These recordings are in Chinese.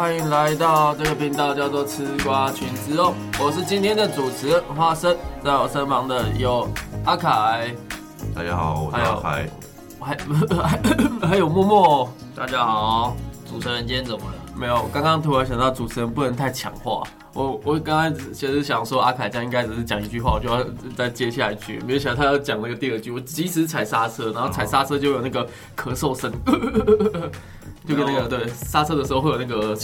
欢迎来到这个频道，叫做吃瓜群之哦。我是今天的主持人花生，在我身旁的有阿凯，大家好，我是阿凯。还还 还有默默。大家好，主持人今天怎么了？没有，刚刚突然想到主持人不能太强化。我我刚才其实想说阿凯这样应该只是讲一句话，我就要再接下一句，没想到他要讲那个第二句，我及时踩刹车，然后踩刹车就有那个咳嗽声，就跟那个对刹车的时候会有那个的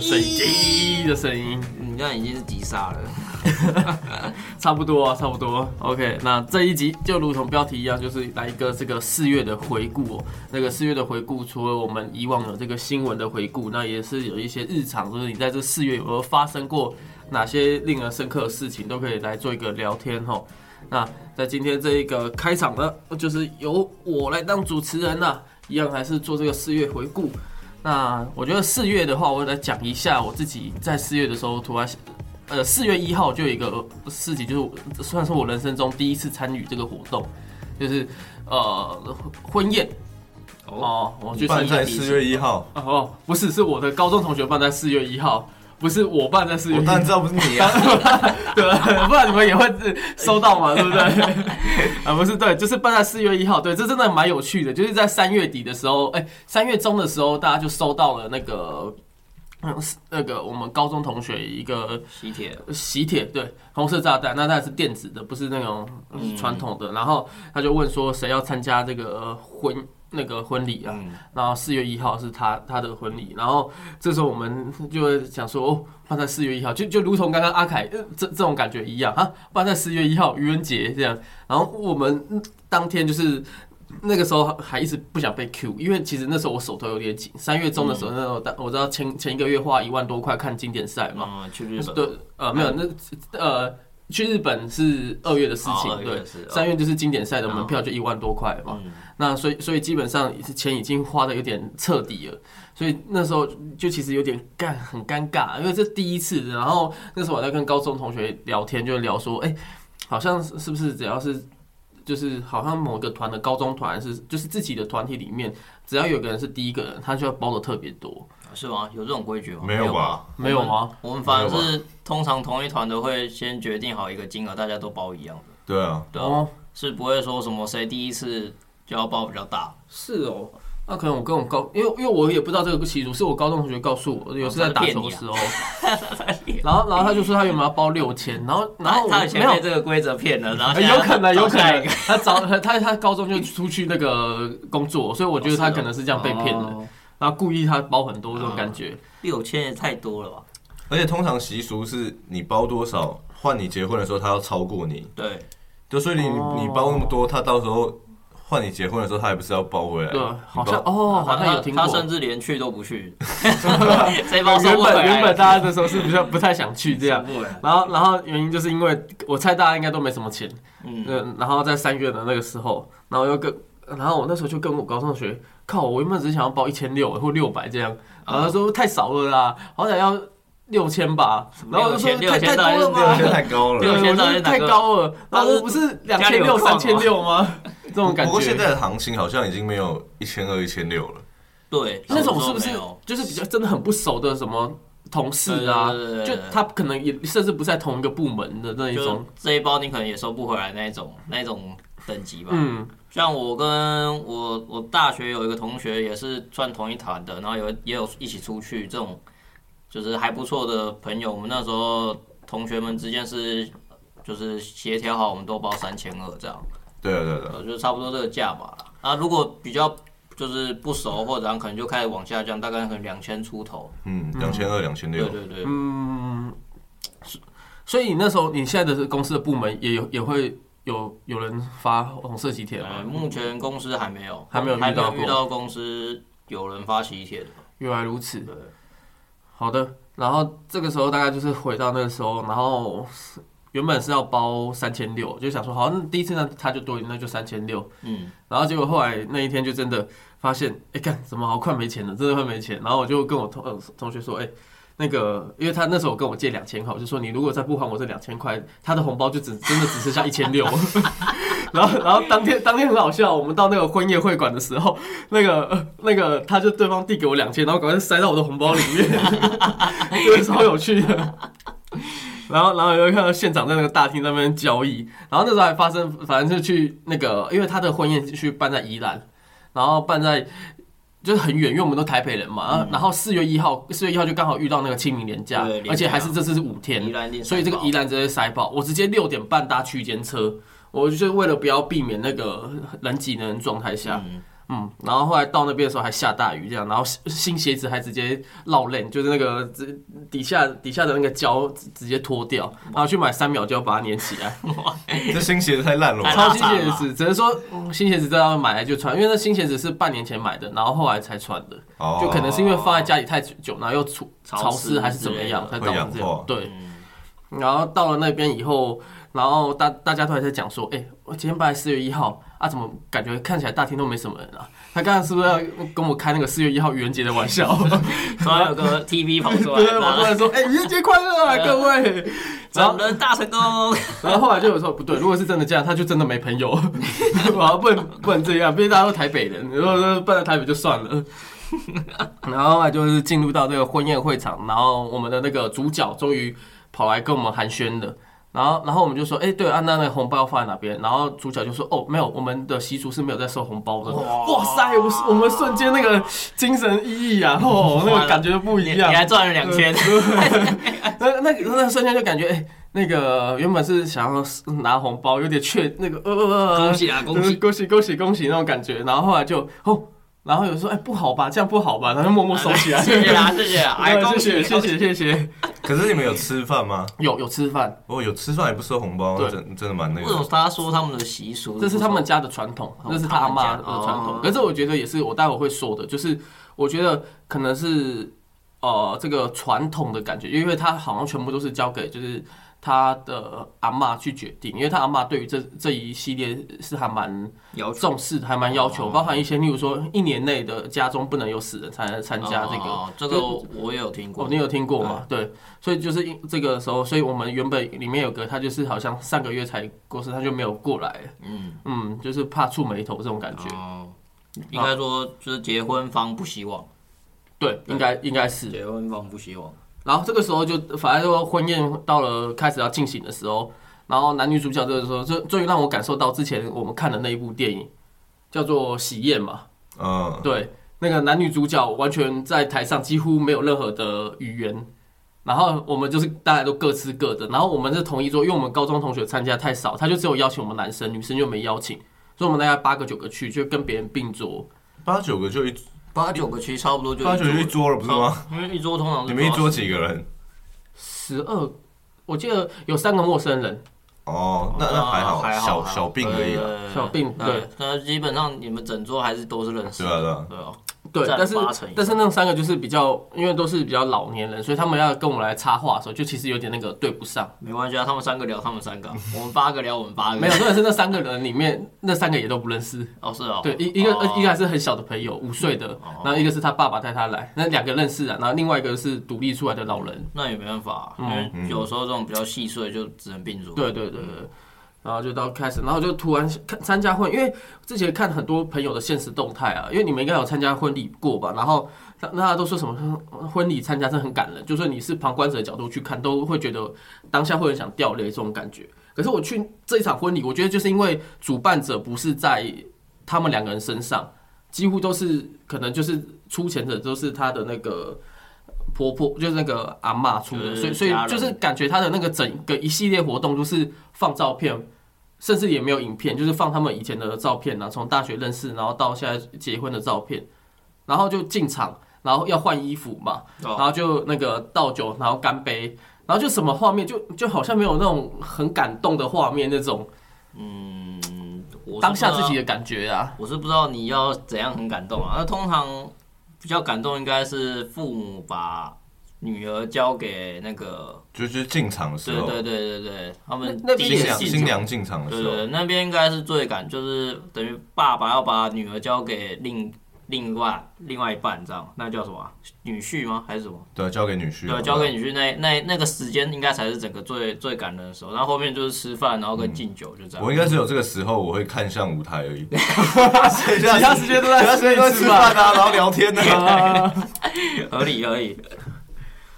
声音的声音。你这样已经是急刹了。差不多啊，差不多。OK，那这一集就如同标题一样，就是来一个这个四月的回顾哦。那个四月的回顾，除了我们以往有这个新闻的回顾，那也是有一些日常，就是你在这四月有没有发生过哪些令人深刻的事情，都可以来做一个聊天哦。那在今天这一个开场呢，就是由我来当主持人呐、一样还是做这个四月回顾。那我觉得四月的话，我来讲一下我自己在四月的时候突然呃，四月一号就有一个事情，就是我算是我人生中第一次参与这个活动，就是呃婚宴。哦，我去参加办在四月一号，哦，不是，是我的高中同学办在四月一号，不是我办在四月一号我当然，知道不是你啊。对，不然你们也会收到嘛，对不对？啊，不是，对，就是办在四月一号，对，这真的蛮有趣的，就是在三月底的时候，哎，三月中的时候，大家就收到了那个。嗯，那个我们高中同学一个喜帖，喜帖，对，红色炸弹，那它是电子的，不是那种嗯传统的。然后他就问说，谁要参加这个呃婚那个婚礼啊？嗯，然后四月一号是他他的婚礼，然后这时候我们就会想说，哦，放在四月一号，就就如同刚刚阿凯、呃、这这种感觉一样啊，放在四月一号愚人节这样。然后我们嗯当天就是那个时候还一直不想被 Q，因为其实那时候我手头有点紧。三月中的时候，那时候大我知道前前一个月花一万多块看经典赛嘛，嗯，去日本，对，呃，没有，那呃，去日本是二月的事情，哦对，三月就是经典赛的门票就一万多块嘛，嗯，那所以所以基本上是钱已经花的有点彻底了，所以那时候就其实有点干很尴尬，因为这第一次，然后那时候我在跟高中同学聊天，就聊说，哎、好像是是不是只要是就是好像某个团的高中团是就是自己的团体里面，只要有个人是第一个人，他就要包的特别多，是吗？有这种规矩吗？没有吧？没有吗？我们反而是通常同一团的会先决定好一个金额，大家都包一样的，对啊，对啊，哦，是不会说什么谁第一次就要包比较大，是哦。那可能我跟我高，因为因为我也不知道这个习俗，是我高中同学告诉我，有一次在打球的时候，然后然后他就说他原本要包六千，然后然后我他以前没有被这个规则骗了，然后有可能，有可能他早他他高中就出去那个工作，所以我觉得他可能是这样被骗的，哦。然后故意他包很多这种感觉。六千也太多了吧？而且通常习俗是你包多少，换你结婚的时候他要超过你，对，就所以你哦你包那么多，他到时候换你结婚的时候，他也不是要包回来？对，好像哦，好像有听过。他。甚至连去都不去，这包收原不回来。本原本大家的时候是比较不太想去这样，然后然后原因就是因为我猜大家应该都没什么钱，嗯，嗯，然后在三月的那个时候，然后又跟，然后我那时候就跟我高中同学，靠，我原本只是想要包一千六或六百这样，然后他说太少了啦，好歹要六千吧，然后我就说太太多了六吧，千太高对，了。我觉得太高了，然后我不是两千六、三千六吗？这种感觉。不过现在的行情好像已经没有一千二、一千六了。对，那种是不是就是比较真的很不熟的什么同事啊就他可能也甚至不在同一个部门的那一种，这一包你可能也收不回来那一种那一种等级吧。嗯，像我跟我我大学有一个同学也是算同一团的，然后有也有一起出去这种就是还不错的朋友。我们那时候同学们之间是就是协调好，我们都包三千二这样，对啊，对啊，对就差不多这个价吧。啊，如果比较就是不熟或者可能就开始往下降，大概可能两千出头。嗯，两千二、两千六。对对对，嗯，所以你那时候你现在的公司的部门也有也会有有人发红色喜帖呃，吗？目前公司还没有，还没有遇还没到过有遇到公司有人发喜帖的。原来如此，对，好的。然后这个时候大概就是回到那个时候，然后原本是要包三千六，就想说好，那第一次呢他就多，那就三千六。嗯，然后结果后来那一天就真的发现，哎，干怎么好快没钱了，真的快没钱。然后我就跟我同呃同学说，哎。那个，因为他那时候跟我借两千块，我就说你如果再不还我这两千块，他的红包就只真的只剩下一千六。然后然后当天当天很好笑，我们到那个婚宴会馆的时候，那个呃那个他就对方递给我两千，然后赶快塞到我的红包里面，就是超有趣的。然后，然后又看到现场在那个大厅那边交易，然后那时候还发生，反正是去那个，因为他的婚宴去办在宜兰，然后办在就是很远，因为我们都台北人嘛，然后然后四月一号，四月一号就刚好遇到那个清明连假对，连假而且还是这次是五天，所以这个宜兰直接塞爆，我直接六点半搭区间车，我就是为了不要避免那个 人挤人状态下，嗯。嗯，然后后来到那边的时候还下大雨，这样，然后新 新鞋子还直接落链，就是那个直 底下底下的那个胶直直接脱掉，然后去买三秒胶把它粘起来，这新鞋子太烂了吧，超新鞋子，只能说、嗯新鞋子真的要买来就穿，因为那新鞋子是半年前买的，然后后来才穿的，哦。就可能是因为放在家里太久，然后又潮湿湿还是怎么样，才之类的导致这样对。嗯，然后到了那边以后，然后大大家都还在讲说，哎、我今天本来四月一号啊，怎么感觉看起来大厅都没什么人啊？他刚刚是不是要跟我开那个四月一号愚人节的玩笑？突然有个 TV 跑出来，对，我突然说，哎、愚人节快乐啊，各位！然后整人大成功，然后后来就有说不对，如果是真的这样，他就真的没朋友，然后不能不能这样，毕竟大家都台北人，如果说办在台北就算了。然后后来就是进入到这个婚宴会场，然后我们的那个主角终于跑来跟我们寒暄了。然后，然后我们就说，哎、对，啊，那那个红包要放在哪边？然后主角就说，哦，没有，我们的习俗是没有在收红包的。哇哇塞，我我们瞬间那个精神奕奕啊，哦，那个感觉不你你一样。还赚了两千，那 那那瞬间就感觉，哎、那个原本是想要拿红包，有点怯那个呃呃呃，恭喜啊，恭喜！恭喜恭喜恭喜那种感觉，然后后来就哦，然后有说哎不好吧，这样不好吧，然后默默收起来，谢谢啦，谢谢啦，哎，对恭喜谢谢谢谢谢谢，可是你们有吃饭吗？有有吃饭，哦，有吃饭也不收红包，对真真的蛮那为什么个。他说他们的习俗？这是他们家的传统，哦这是他阿妈的传统哦。可是我觉得也是我待会会说的，就是我觉得可能是呃这个传统的感觉，因为他好像全部都是交给就是他的阿妈去决定，因为他阿妈对于这这一系列是还蛮重视，还蛮要求，哦。包含一些例如说一年内的家中不能有死人才能参加这个。哦这个我我也有听过。哦，，你有听过吗？对，所以就是因这个时候，所以我们原本里面有个他就是好像上个月才过世，他就没有过来，嗯，嗯，就是怕触眉头这种感觉。哦，应该说就是结婚方不希望，对，应该应该是。结婚方不希望，然后这个时候就反正说婚宴到了开始要进行的时候，然后男女主角这个时候，就终于让我感受到之前我们看的那一部电影叫做《喜宴》嘛，嗯，对，那个男女主角完全在台上几乎没有任何的语言，然后我们就是大家都各吃各的，然后我们是同一桌，因为我们高中同学参加太少，他就只有邀请我们男生，女生就没邀请，所以我们大概八个九个去，就跟别人并桌。八九个就一八九个其实差不多就八九就一桌了，不是吗？因为一桌通常你们一桌几个人？十二，我记得有三个陌生人，哦，那那还好，还好小小病而已小病对。对，那基本上你们整桌还是都是认识的，对啊对啊。对啊，对，但是但是那三个就是比较，因为都是比较老年人，所以他们要跟我们来插话的时候，就其实有点那个对不上。没关系啊，他们三个聊他们三个啊，我们八个聊我们八个，没有，重点是那三个人里面，那三个也都不认识。哦是哦，对，一一个哦一个还是很小的朋友，五岁的，然后一个是他爸爸带他来，那两个认识啊，然后另外一个是独立出来的老人。那也没办法，因嗯为有时候这种比较细碎就只能并入。对对对对，然后就到开始，然后就突然看参加婚，因为之前看很多朋友的现实动态啊，因为你们应该有参加婚礼过吧，然后那大家都说什么婚礼参加真的很感人，就算你是旁观者的角度去看，都会觉得当下会很想掉泪这种感觉。可是我去这一场婚礼，我觉得就是因为主办者不是在他们两个人身上，几乎都是可能就是出钱的都是他的那个婆婆，就是那个阿嬷出的，所以所以就是感觉他的那个整个一系列活动都是放照片，甚至也没有影片，就是放他们以前的照片啊，从大学认识，然后到现在结婚的照片，然后就进场，然后要换衣服嘛，哦然后就那个倒酒，然后干杯，然后就什么画面，就就好像没有那种很感动的画面那种嗯，我当下自己的感觉啊。我是不知道你要怎样很感动啊。那通常比较感动应该是父母把女儿交给那个，就是进场的时候，对对对对对，他们新娘新娘进场的时候，对对，那边应该是最感，就是等于爸爸要把女儿交给另另外另外一半这样，那叫什么啊、女婿吗？还是什么？对，交给女婿了。对，交给女婿那那那个时间应该才是整个最最感人的时候。然后后面就是吃饭，然后跟敬酒，就这样。我应该是有这个时候，我会看向舞台而已。其其他时间都在其他时间都在吃饭啊，然后聊天呢。啊合理合理。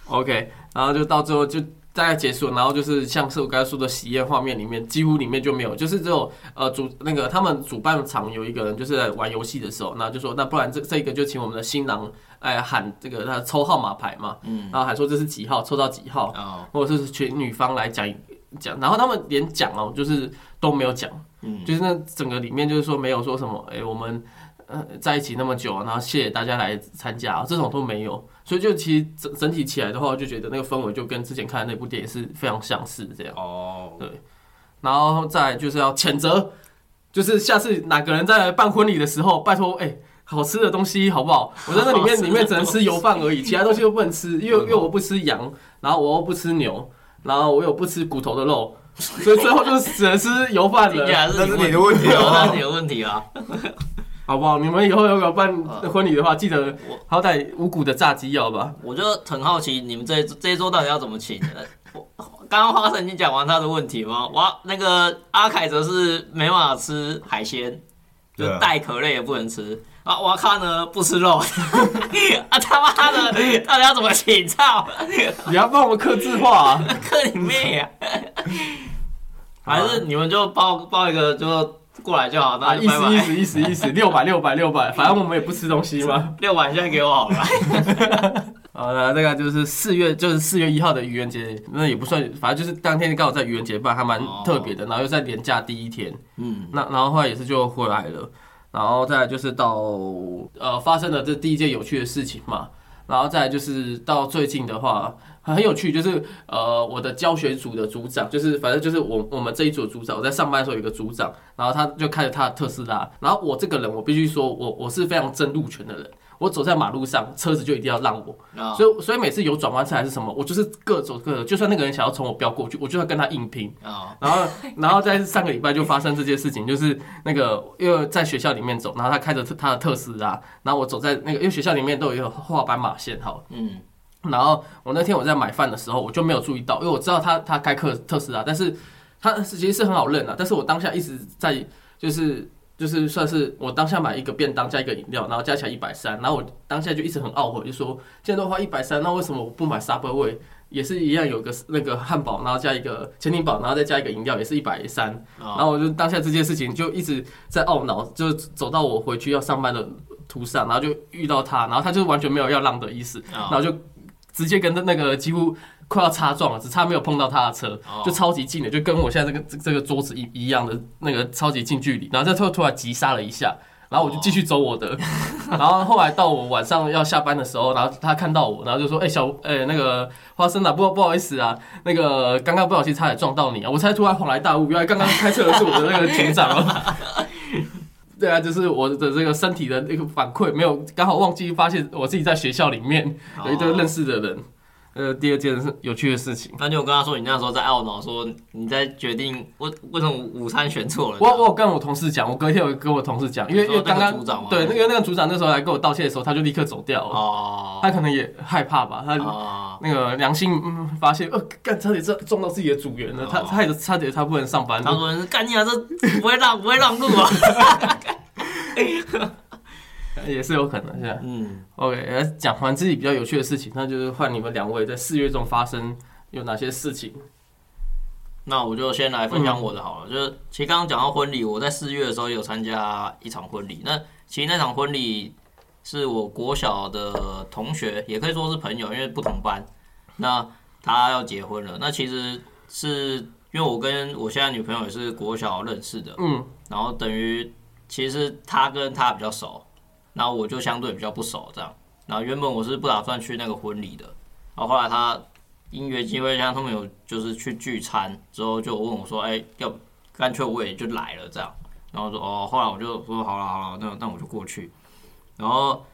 OK，然后就到最后就大概结束，然后就是像是我刚才说的喜宴画面里面，几乎里面就没有，就是只有呃主那个他们主办场有一个人就是在玩游戏的时候，那就说那不然这这个就请我们的新郎哎喊这个他抽号码牌嘛，嗯，然后还说这是几号抽到几号，哦，或者是请女方来讲讲，然后他们连讲哦就是都没有讲，嗯，就是那整个里面就是说没有说什么，哎、我们呃在一起那么久，然后谢谢大家来参加，这种都没有，所以就其实整整体起来的话，我就觉得那个氛围就跟之前看的那部电影是非常相似这样。哦，对然后再就是要谴责，就是下次哪个人在办婚礼的时候，拜托，哎、好吃的东西好不好？我在那里面 里面只能吃油饭而已，其他东西都不能吃，因为因为我不吃羊，然后我又不吃牛，然后我又不吃骨头的肉，所以最后就只能吃油饭了。那是你的问题哦，那哦是你的问题啊。好不好？你们以后如果办呃婚礼的话，记得我好歹五谷的炸鸡要吧。我就很好奇，你们这一这一桌到底要怎么请？呃 我刚刚花生已经讲完他的问题吗？哇，那个阿凯则是没办法吃海鲜，就带壳类也不能吃。啊，瓦卡呢不吃肉，啊他妈的，到底要怎么请？操，你要帮我们刻字化啊！克你妹啊！还是你们就报报一个就过来就好，啊，那就拜拜。意思意思意思意思，六百六百六百，反正我们也不吃东西嘛。六百现在给我好了。好了，这个就是四月，就是四月一号的愚人节，那也不算，反正就是当天刚好在愚人节办，还蛮特别的。然后又在年假第一天，嗯，那然后后来也是就回来了，然后再来就是到呃发生了这第一件有趣的事情嘛，然后再来就是到最近的话很有趣，就是呃我的教学组的组长，就是反正就是我我们这一组的组长，我在上班的时候有一个组长，然后他就开着他的特斯拉，然后我这个人我必须说我我是非常争路权的人。我走在马路上，车子就一定要让我，啊所以所以每次有转弯车还是什么，我就是各走各的，就算那个人想要从我飙过去，我就要跟他硬拼。啊然后，然后在上个礼拜就发生这件事情，就是那个因为在学校里面走，然后他开着他的特斯拉，然后我走在那个，因为学校里面都有一个画斑马线，好，嗯然后我那天我在买饭的时候，我就没有注意到，因为我知道他他开克特斯拉，但是他其实是很好认的，但是我当下一直在就是就是算是我当下买一个便当加一个饮料，然后加起来一百三，然后我当下就一直很懊悔，就说既然都花一百三，那为什么我不买 Subway？也是一样有个那个汉堡，然后加一个千金堡，然后再加一个饮料，也是一百三。然啊后我就当下这件事情就一直在懊恼，就走到我回去要上班的途上，然后就遇到他，然后他就完全没有要让的意思，然啊后就直接跟那个几乎快要擦撞了，只差没有碰到他的车，哦就超级近的，就跟我现在这个这这个桌子一一样的那个超级近距离，然后再突突然急刹了一下。然后我就继续走我的，然后后来到我晚上要下班的时候，然后他看到我，然后就说：“哎、小，哎、那个花生啊，不不好意思啊，那个刚刚不小心差点撞到你啊！”我才突然恍然大悟，原来刚刚开车的是我的那个警长哦。对啊，就是我的这个身体的那个反馈，没有刚好忘记发现我自己在学校里面有一个认识的人。呃，第二件是有趣的事情，那你有跟他说你那时候在懊恼，说你在决定为为什么午餐选错了？我我有跟我同事讲，我隔天有跟我同事讲，因为因为刚刚组长对那个那个组长那时候来跟我道歉的时候，他就立刻走掉了，哦。他可能也害怕吧，他啊那个良心嗯发现，呃，干差点撞撞到自己的组员了，他哦。他也差点他不能上班，他说干你啊，这不会让不会让路啊。也是有可能是吧嗯，OK，来讲完自己比较有趣的事情，那就是换你们两位在四月中发生有哪些事情？那我就先来分享我的好了。就是其实刚刚讲到婚礼，我在四月的时候有参加一场婚礼。那其实那场婚礼是我国小的同学，也可以说是朋友，因为不同班。那他要结婚了，那其实是因为我跟我现在女朋友也是国小认识的，嗯，然后等于其实他跟他比较熟，然后我就相对比较不熟这样。然后原本我是不打算去那个婚礼的，然后后来他因缘机会下，他们有就是去聚餐之后，就问我说：“哎、要干脆我也就来了这样。”然后说：“哦。”后来我就说：“好了好了，那那我就过去。”然后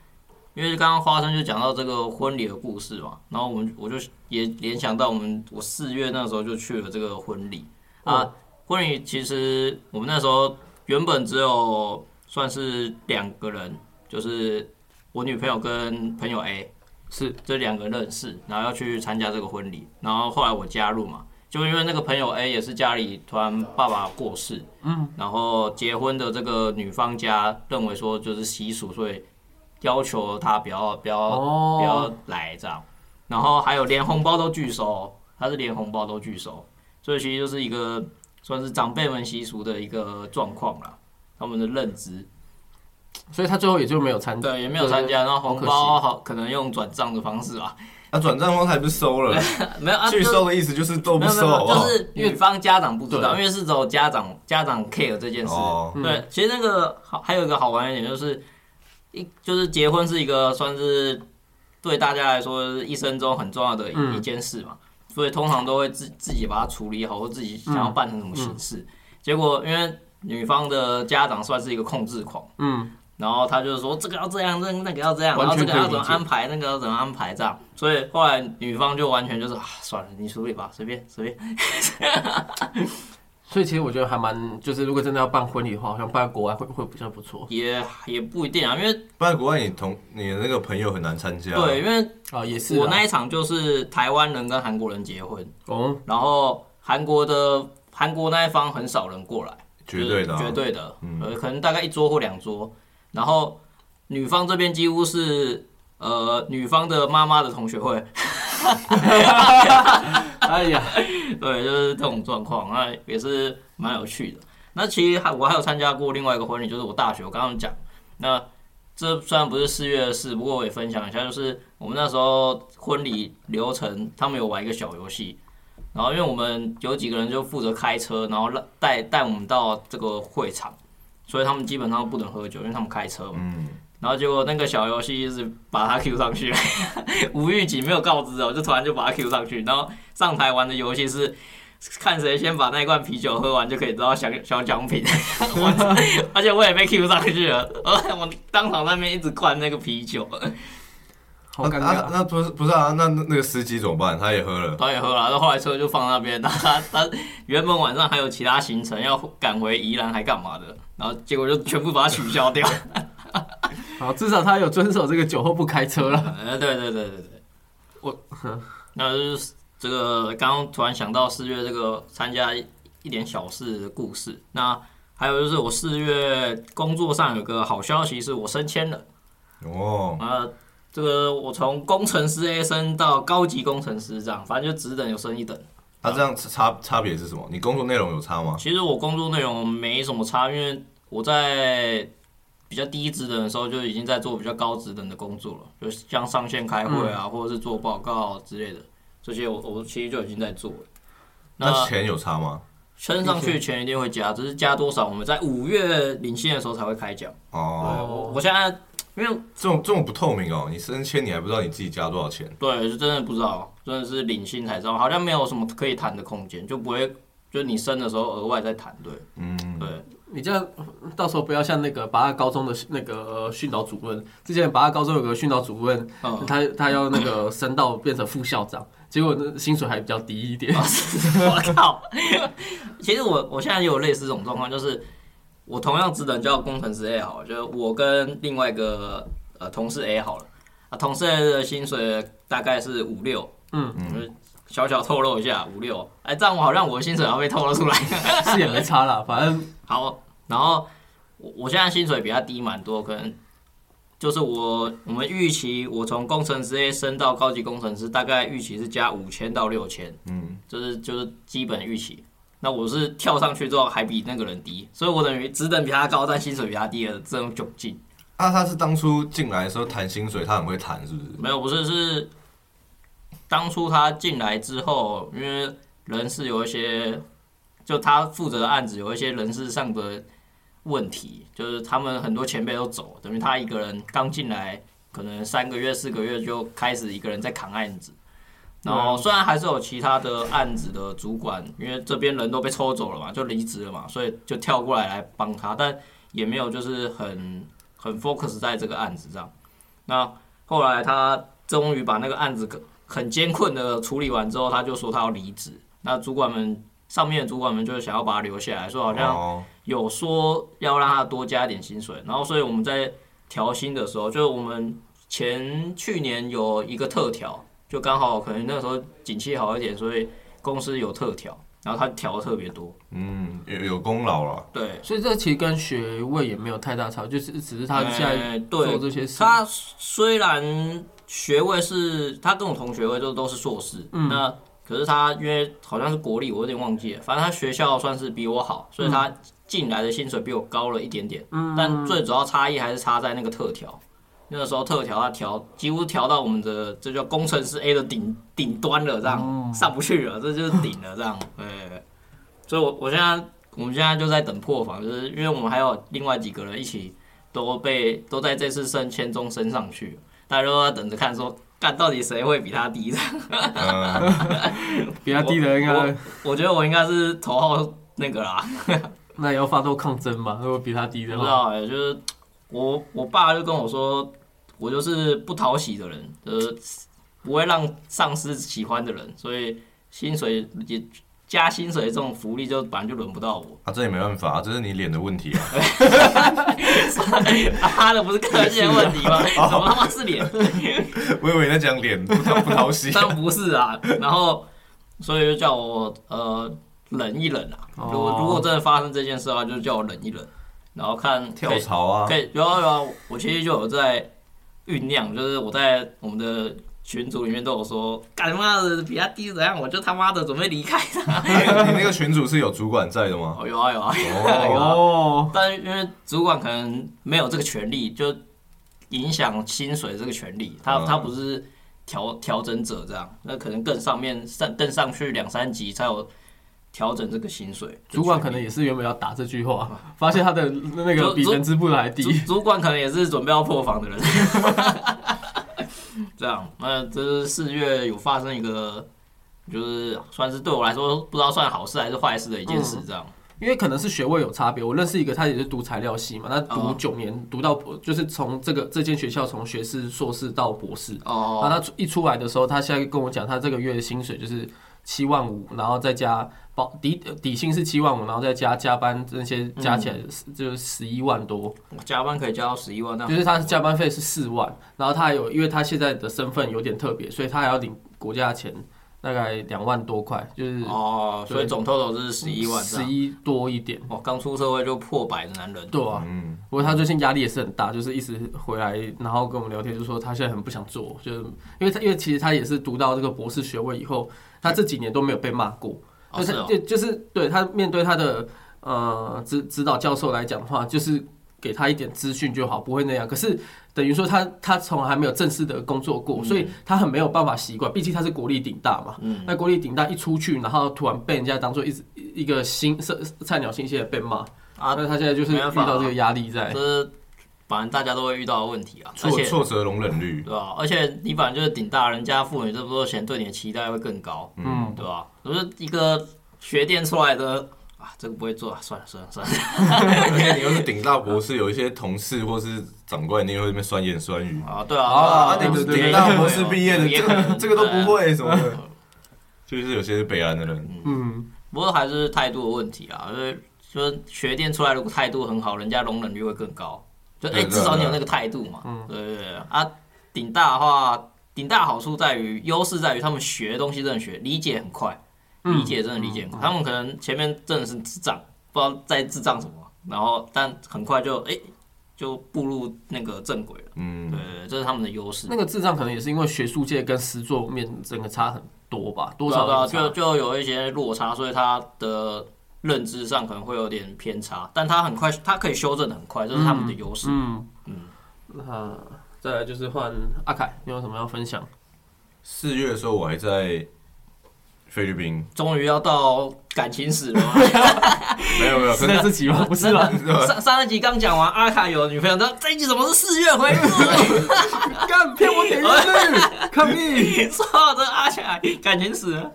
因为刚刚花生就讲到这个婚礼的故事嘛，然后我们我就也联想到我们我四月那时候就去了这个婚礼啊。婚礼其实我们那时候原本只有算是两个人，就是我女朋友跟朋友 A 是。这两个人认识，然后要去参加这个婚礼，然后后来我加入嘛，就因为那个朋友 A 也是家里突然爸爸过世，嗯，然后结婚的这个女方家认为说就是习俗，所以要求他不要不要、哦。不要来这样，然后还有连红包都拒收，他是连红包都拒收，所以其实就是一个算是长辈们习俗的一个状况啦，他们的认知。所以他最后也就没有参加。对，也没有参加，然后红包好可能用转账的方式吧，那转账方还不是收了？没有啊，拒收的意思就是都不收，就？是女方家长不知道，因为是只有家长家长 care 这件事。哦，对，其实那个好还有一个好玩一点就是，一就是结婚是一个算是对大家来说一生中很重要的一,、嗯一件事嘛，所以通常都会自自己把它处理好，或自己想要办成什么形式。结果因为女方的家长算是一个控制狂。嗯，然后他就是说这个要这样，那那个要这样，然后这个要怎么安排，那个要怎么安排，这样。所以后来女方就完全就是啊，算了，你处理吧，随便随便。所以其实我觉得还蛮，就是如果真的要办婚礼的话，好像办国外会会比较不错。也也不一定啊，因为不然国外你同你的那个朋友很难参加。对，因为啊，也是啊。我那一场就是台湾人跟韩国人结婚，哦，然后韩国的韩国那一方很少人过来，绝对的绝对的，嗯。呃，可能大概一桌或两桌，然后女方这边几乎是呃女方的妈妈的同学会，哎呀，对，就是这种状况，那也是蛮有趣的。那其实还我还有参加过另外一个婚礼，就是我大学我刚刚讲，那这虽然不是四月的事，不过我也分享一下，就是我们那时候婚礼流程，他们有玩一个小游戏，然后因为我们有几个人就负责开车，然后让带带我们到这个会场，所以他们基本上不能喝酒，因为他们开车嘛。嗯，然后结果那个小游戏是把他 Q 上去，无预警没有告知哦，就突然就把他 Q 上去。然后上台玩的游戏是看谁先把那罐啤酒喝完就可以得到小小奖品，我 而且我也被 Q 上去了，我当场在那边一直灌那个啤酒，那好尴尬。那不是不是啊？那那那个司机怎么办？他也喝了。他也喝了，然后后来车就放那边，他他他原本晚上还有其他行程要赶回宜兰还干嘛的，然后结果就全部把它取消掉。好，至少他有遵守这个酒后不开车了。呃，对对对对对，我那就是这个刚刚突然想到四月这个参加一点小事的故事。那还有就是我四月工作上有个好消息，是我升迁了。哦，呃，这个我从工程师 A 升到高级工程师，这样反正就职等有升一等。那这样差差别是什么？你工作内容有差吗？其实我工作内容没什么差，因为我在比较低职等的时候就已经在做比较高职等的工作了，就像上线开会啊，或者是做报告之类的，这些我我其实就已经在做了。那钱有差吗？升上去钱一定会加，只是加多少，我们在五月领薪的时候才会开奖。哦，我我现在因为这种这种不透明哦，你升迁你还不知道你自己加多少钱。对，是真的不知道，真的是领薪才知道，好像没有什么可以谈的空间，就不会就你升的时候额外再谈。对嗯，对，你这样到时候不要像那个八大高中的那个呃训导主任，之前八大高中有个训导主任，嗯，他他要那个升到变成副校长，结果那薪水还比较低一点。我靠！其实我我现在也有类似这种状况，就是我同样职能叫工程师 A 好了，就是我跟另外一个呃同事 A 好了，啊，同事 A 的薪水大概是五六，嗯嗯，小小透露一下五六，哎，这样我好像我的薪水要被透露出来。是也没差啦，反正 好，然后我我现在薪水比他低蛮多，可能就是我我们预期我从工程师 A 升到高级工程师，大概预期是加五千到六千，嗯，就是就是基本预期。那我是跳上去之后还比那个人低，所以我等于职等比他高，但薪水比他低的这种窘境。啊，他是当初进来的时候谈薪水，他很会谈，是不是？没有，不是是当初他进来之后，因为人事有一些，就他负责的案子有一些人事上的问题，就是他们很多前辈都走，等于他一个人刚进来，可能三个月四个月就开始一个人在扛案子。然后虽然还是有其他的案子的主管，因为这边人都被抽走了嘛，就离职了嘛，所以就跳过来来帮他，但也没有就是很很 focus 在这个案子上。那后来他终于把那个案子很艰困的处理完之后，他就说他要离职。那主管们上面的主管们就是想要把他留下来，说好像哦，有说要让他多加点薪水，然后所以我们在调薪的时候，就是我们前去年有一个特调，就刚好可能那个时候景气好一点，所以公司有特调，然后他调的特别多。嗯，有有功劳了。对，所以这其实跟学位也没有太大差，就是只是他现在呃做对这些事。他虽然学位是他跟我同学位都都是硕士，嗯那可是他因为好像是国立，我有点忘记了，反正他学校算是比我好，所以他进来的薪水比我高了一点点。嗯但最主要差异还是差在那个特调。那个时候特调他调几乎调到我们的这叫工程师 A 的顶顶端了，这样、哦上不去了，这就是顶了这样。对，所以我我现在我们现在就在等破防，就是因为我们还有另外几个人一起都被都在这次升迁中升上去，大家都在等着看说，看到底谁会比他低？嗯，比他低的应该我觉得我应该是头号那个啦，那也要发动抗争嘛。如果比他低的话，不知道哎、就是我我爸就跟我说，我就是不讨喜的人，就是不会让上司喜欢的人，所以薪水也加薪水这种福利就本来就轮不到我。啊，这也没办法，这是你脸的问题啊。他的不是个性的问题吗？怎么他妈是脸？我以为你在讲脸不讨不讨喜。当然不是啊。然后所以就叫我呃忍一忍啊。如果哦如果真的发生这件事的话，就叫我忍一忍，然后看跳槽啊可，以有啊有啊，我其实就有在酝酿，就是我在我们的群组里面都有说，干妈的比他低怎样，我就他妈的准备离开他。你那个群主是有主管在的吗？哦，有啊有啊，哦，哦，但是因为主管可能没有这个权利，就影响薪水这个权利，他嗯他不是调调整者这样，那可能更上面上更上去两三级才有调整这个薪水。主管可能也是原本要打这句话，发现他的那个比主人资部的还低主。主管可能也是准备要破防的人。这样，那这是四月有发生一个，就是算是对我来说不知道算好事还是坏事的一件事，这样。因为可能是学位有差别，我认识一个，他也是读材料系嘛，他读哦九年，读到就是从这个这间学校从学士、硕士到博士，哦，他出一出来的时候，他现在跟我讲，他这个月的薪水就是七万五，然后再加保底底薪是七万五，然后再加加班这些加起来是就是十一万多，加班可以加到十一万，那就是他加班费是四万，然后他还有，因为他现在的身份有点特别，所以他还要领国家的钱，大概两万多块，就是哦，所以总 total 是十一万。十一多一点。哦，刚出社会就破百的男人，对啊，嗯，不过他最近压力也是很大，就是一直回来，然后跟我们聊天，就说他现在很不想做，就是因为他因为其实他也是读到这个博士学位以后，他这几年都没有被骂过，哦就是哦就就是对他面对他的呃指指导教授来讲的话，就是给他一点资讯就好，不会那样。可是等于说他他从来还没有正式的工作过，所以他很没有办法习惯，毕竟他是国立顶大嘛。嗯，那国立顶大一出去，然后突然被人家当做一一个新社菜鸟新鲜的被骂啊那他现在就是遇到这个压力在这。反正大家都会遇到的问题啊，而且挫挫折容忍率，对吧？而且你反正就是顶大，人家付你这么多钱，对你的期待会更高，嗯，对吧？就是一个学电出来的啊，这个不会做，啊，算了算了算了。而且你又是顶大博士，有一些同事或是长官，你也会在那边酸言酸语。啊，对啊，啊，对对对你不是顶大博士毕业的，这个这个都不会什么对的，就是有些是北安的人，嗯，不过还是态度的问题啊，就是就是学店出来如果态度很好，人家容忍率会更高。就哎、至少你有那个态度嘛。嗯。对对对。啊，顶大的话，顶大好处在于优势在于他们学的东西真的学理解很快，嗯理解真的理解很快。他们可能前面真的是智障，不知道在智障什么，然后但很快就哎、就步入那个正轨了。嗯对，对对，这是他们的优势。那个智障可能也是因为学术界跟实作面整个差很多吧，多少就就有一些落差，所以他的认知上可能会有点偏差，但他很快，他可以修正的很快，这是他们的优势。嗯嗯那再来就是换阿凯，你有什么要分享？四月的时候我还在菲律宾，终于要到感情史了吗？没 有没有，是在这集吗？不是吧？上上一集刚讲完阿卡有女朋友，那这一集怎么是四月回顾？干骗我点进去，抗议！说的阿卡感情史了，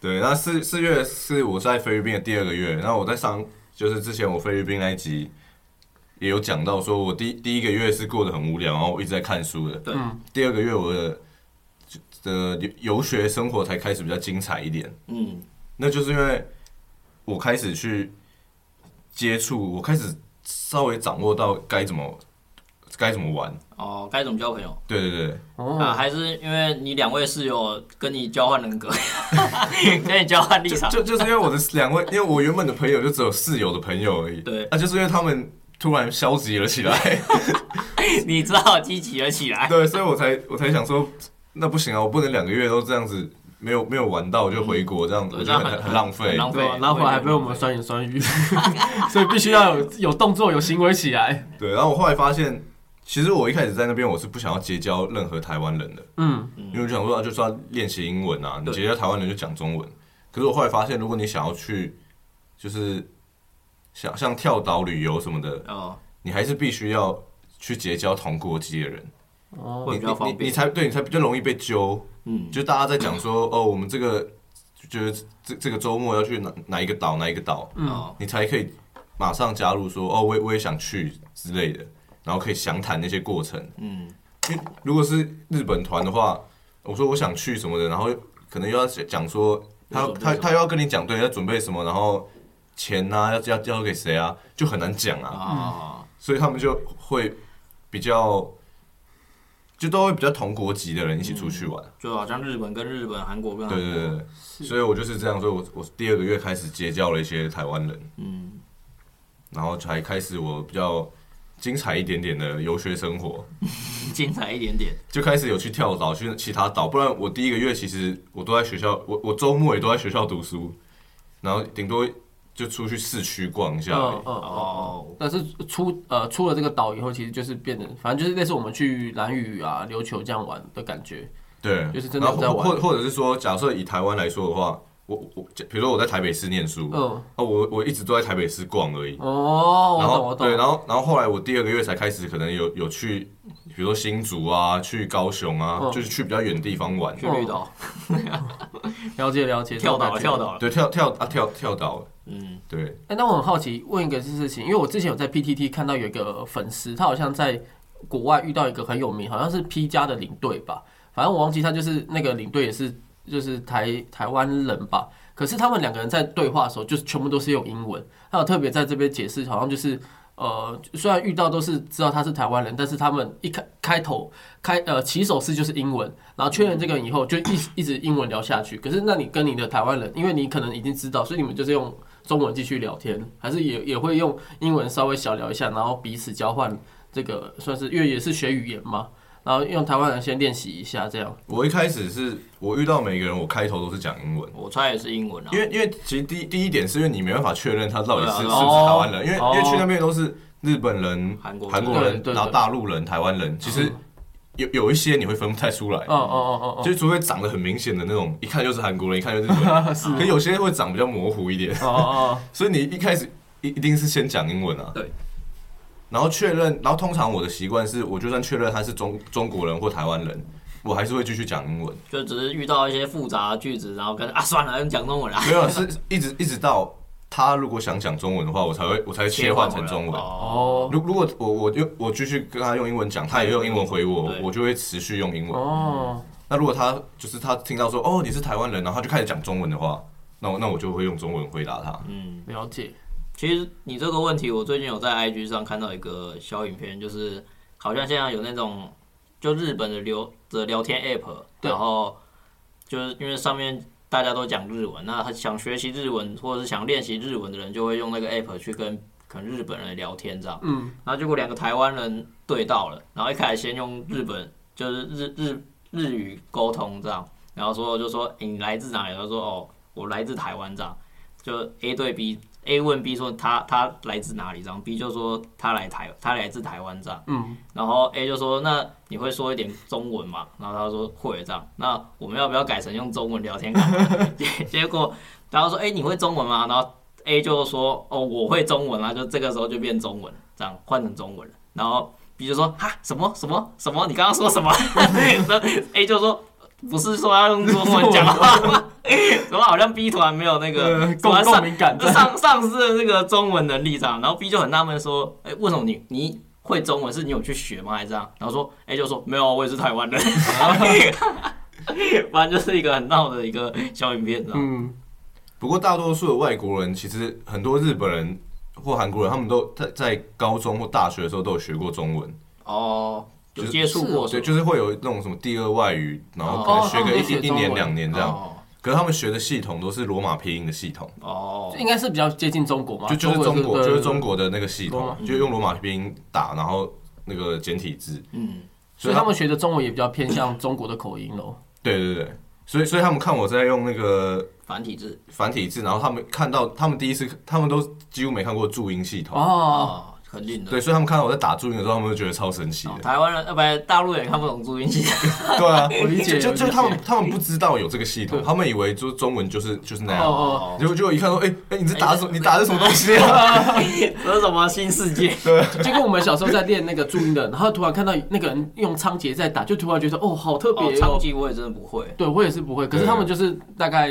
对，那四四月是我在菲律宾的第二个月，然后我在上就是之前我菲律宾那一集也有讲到，说我第第一个月是过得很无聊，然后我一直在看书的。对嗯第二个月我的的游学生活才开始比较精彩一点，嗯，那就是因为我开始去接触，我开始稍微掌握到该怎么该怎么玩。哦，该怎么交朋友对对对，啊？哦，还是因为你两位室友跟你交换人格，跟你交换立场？就就是因为我的两位，因为我原本的朋友就只有室友的朋友而已。对啊，就是因为他们突然消极了起来，你知道积极了起来。对，所以我才我才想说，那不行啊，我不能两个月都这样子没有没有玩到就回国，这样我觉得很很很浪费。浪费然后还被我们酸言酸语，所以必须要有有动作、有行为起来。对，然后我后来发现，其实我一开始在那边我是不想要结交任何台湾人的，嗯，因为我就想说啊，就是要练习英文啊，你结交台湾人就讲中文。可是我后来发现，如果你想要去，就是想像跳岛旅游什么的，哦，你还是必须要去结交同国籍的人，哦，会你你你你比较方便。才对你才比较容易被揪。嗯，就大家在讲说，哦，我们这个就是这这个周末要去哪哪一个岛哪一个岛，嗯哦，你才可以马上加入说，哦，我也我也想去之类的，然后可以详谈那些过程。嗯，因为如果是日本团的话，我说我想去什么的，然后可能又要讲说他他他又要跟你讲对要准备什么，然后钱啊、要要交给谁啊，就很难讲啊，啊，所以他们就会比较就都会比较同国籍的人一起出去玩。就好像日本跟日本、韩国跟韩国，对对对对，所以我就是这样，所以我我第二个月开始结交了一些台湾人，嗯，然后才开始我比较精彩一点点的游学生活。精彩一点点。就开始有去跳岛，去其他岛。不然我第一个月其实我都在学校，我我周末也都在学校读书，然后顶多就出去市区逛一下而已。嗯嗯哦。哦，但是出呃出了这个岛以后，其实就是变得，反正就是类似我们去蓝屿啊、琉球这样玩的感觉。对，就是真的在玩或或或者是说，假设以台湾来说的话，我我比如说我在台北市念书，嗯，啊，我我一直都在台北市逛而已。哦，我然懂我懂。后对，然后然后后来我第二个月才开始，可能有有去，比如说新竹啊，去高雄啊，嗯就是去比较远的地方玩。去绿岛 了解了解，跳岛跳。岛了。对，跳跳啊跳跳岛，嗯，对，哎、那我很好奇，问一个事情，因为我之前有在 PTT 看到有一个粉丝，他好像在国外遇到一个很有名，好像是 P 加的领队吧，反正我忘记他就是那个领队也是就是台台湾人吧，可是他们两个人在对话的时候，就是全部都是用英文，他有特别在这边解释，好像就是。呃，虽然遇到都是知道他是台湾人，但是他们一开开头开呃起手式就是英文，然后确认这个以后就一一直英文聊下去。可是那你跟你的台湾人，因为你可能已经知道，所以你们就是用中文继续聊天，还是也也会用英文稍微小聊一下，然后彼此交换这个算是因为也是学语言嘛，然后用台湾人先练习一下这样。我一开始是我遇到每个人，我开头都是讲英文，我猜也是英文啊。因。为因为其实第第一点是因为你没办法确认他到底是是不是台湾人，因为哦。因为去那边都是日本人、韩国人。韩国人然后大陆人、台湾人，其实有有一些你会分不太出来。哦，哦哦哦。就除非长得很明显的那种，一看就是韩国人，一看就是日本人，哦，是。可有些会长比较模糊一点，哦哦。所以你一开始一一定是先讲英文啊，对，然后确认，然后通常我的习惯是，我就算确认他是中中国人或台湾人，我还是会继续讲英文。就只是遇到一些复杂的句子，然后跟啊算了，用讲中文啦。没有，是一直一直到他如果想讲中文的话，我才会我才会切换成中文。哦如如果我我用我继续跟他用英文讲，他也用英文回我，我就会持续用英文。哦，那如果他就是他听到说哦你是台湾人，然后他就开始讲中文的话，那我那我就会用中文回答他。嗯，了解。其实你这个问题，我最近有在 IG 上看到一个小影片，就是好像现在有那种就日本的聊的聊天 app，然后就是因为上面大家都讲日文，那他想学习日文或者是想练习日文的人，就会用那个 app 去跟可能日本人聊天这样。嗯，然后结果两个台湾人对到了，然后一开始先用日本就是日日日语沟通这样，然后说就说、诶你来自哪里？他说哦我来自台湾这样，就 A 对 B，A 问 B 说他他来自哪里这样，B 就说他来台他来自台湾这样，嗯，然后 A 就说那你会说一点中文吗？然后他说会这样，那我们要不要改成用中文聊天？结 结果然后说哎、你会中文吗？然后 A 就说哦我会中文啊，就这个时候就变中文，这样换成中文了。然后 B 就说哈什么什么什么？你刚刚说什么 然后？A 就说不是说要用中文讲话吗？怎么好像 B 团没有那个呃，共突然上共鸣感在。上上司的那个中文能力这样？然后 B 就很纳闷说，哎、为什么你你会中文是你有去学吗？还是这样？然后说 A 就说没有，我也是台湾人。反正就是一个很闹的一个小影片，这样。嗯，不过大多数的外国人，其实很多日本人或韩国人，他们都在在高中或大学的时候都有学过中文，哦，接触过对，就是会有那种什么第二外语，然后哦可能学个一一一年两年这样。哦可是他们学的系统都是罗马拼音的系统，哦，应该是比较接近中国嘛，就就是中国就是中，国的那个系统，就用罗马拼音打，然后那个简体字。嗯，所以他们学的中文也比较偏向中国的口音喽。对对对，所以所以他们看我在用那个繁体字繁体字，然后他们看到他们第一次，他们都几乎没看过注音系统。哦，哦，肯定的。对，所以他们看到我在打注音的时候，他们就觉得超神奇哦。台湾人呃，不，大陆人也看不懂注音系统。对啊，我理解就就他们他们不知道有这个系统，他们以为就中文就是就是那样。哦哦结果结果一看说，哎哎，你这打的什么？你打的什么东西啊？这是什么新世界？对结果我们小时候在练那个注音的，然后突然看到那个人用仓颉在打，就突然觉得哦，好特别哦，哦超。级我也真的不会。对我也是不会，可是他们就是大概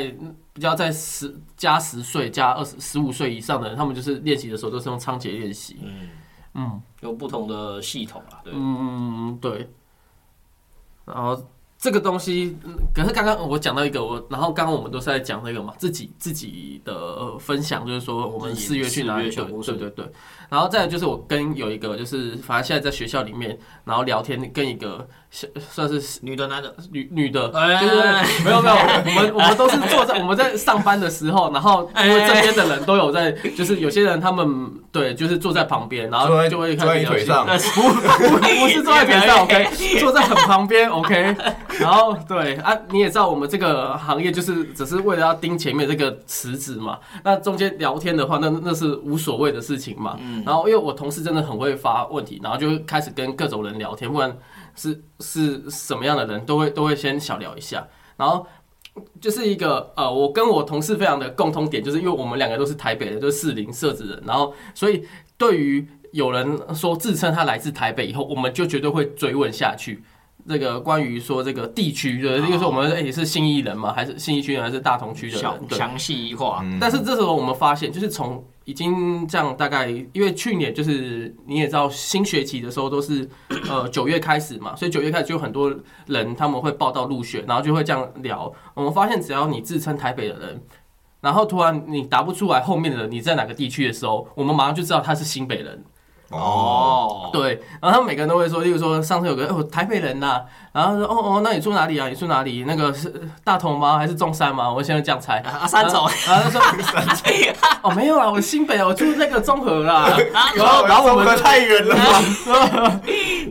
比较在十加十岁加二十十五岁以上的人，他们就是练习的时候都是用仓颉练习。嗯，嗯有不同的系统啊，对。嗯，对。然后这个东西，嗯可是刚刚我讲到一个我，然后刚刚我们都是在讲那个嘛，自己自己的呃分享，就是说我们四月去哪里？对对对对。然后再来就是我跟有一个就是，反正现在在学校里面，然后聊天跟一个小算是女的男的，女女的，哎。就是没有没有，我们我们都是坐在我们在上班的时候，然后因为这边的人都有在，就是有些人他们对，就是坐在旁边，然后就会坐开始聊天在你腿上，不不是坐在腿上，OK，坐在很旁边，OK。然后对啊，你也知道我们这个行业就是只是为了要盯前面这个池子嘛，那中间聊天的话，那那是无所谓的事情嘛。然后因为我同事真的很会发问题，然后就开始跟各种人聊天，不管是是什么样的人，都会都会先小聊一下，然后。就是一个呃，我跟我同事非常的共通点，就是因为我们两个都是台北的，就是士林设置人，然后所以对于有人说自称他来自台北以后，我们就绝对会追问下去。这个关于说这个地区的，例如说我们诶是新义人吗？还是新义区人，还是大同区的人？对。详细化，嗯但是这时候我们发现，就是从已经这样大概，因为去年就是你也知道，新学期的时候都是 呃九月开始嘛，所以九月开始就有很多人他们会报到入学，然后就会这样聊。我们发现，只要你自称台北的人，然后突然你答不出来后面的人你在哪个地区的时候，我们马上就知道他是新北人。哦，哦，对，然后他们每个人都会说，例如说上次有个哦台北人呐、然后说哦哦，那你住哪里啊？你住哪里？那个是大同吗？还是中山吗？我现在这样猜。啊，三重，然后他说 哦没有啦，我新北啊，我住那个中和啦。然然后然后我们太远了吧？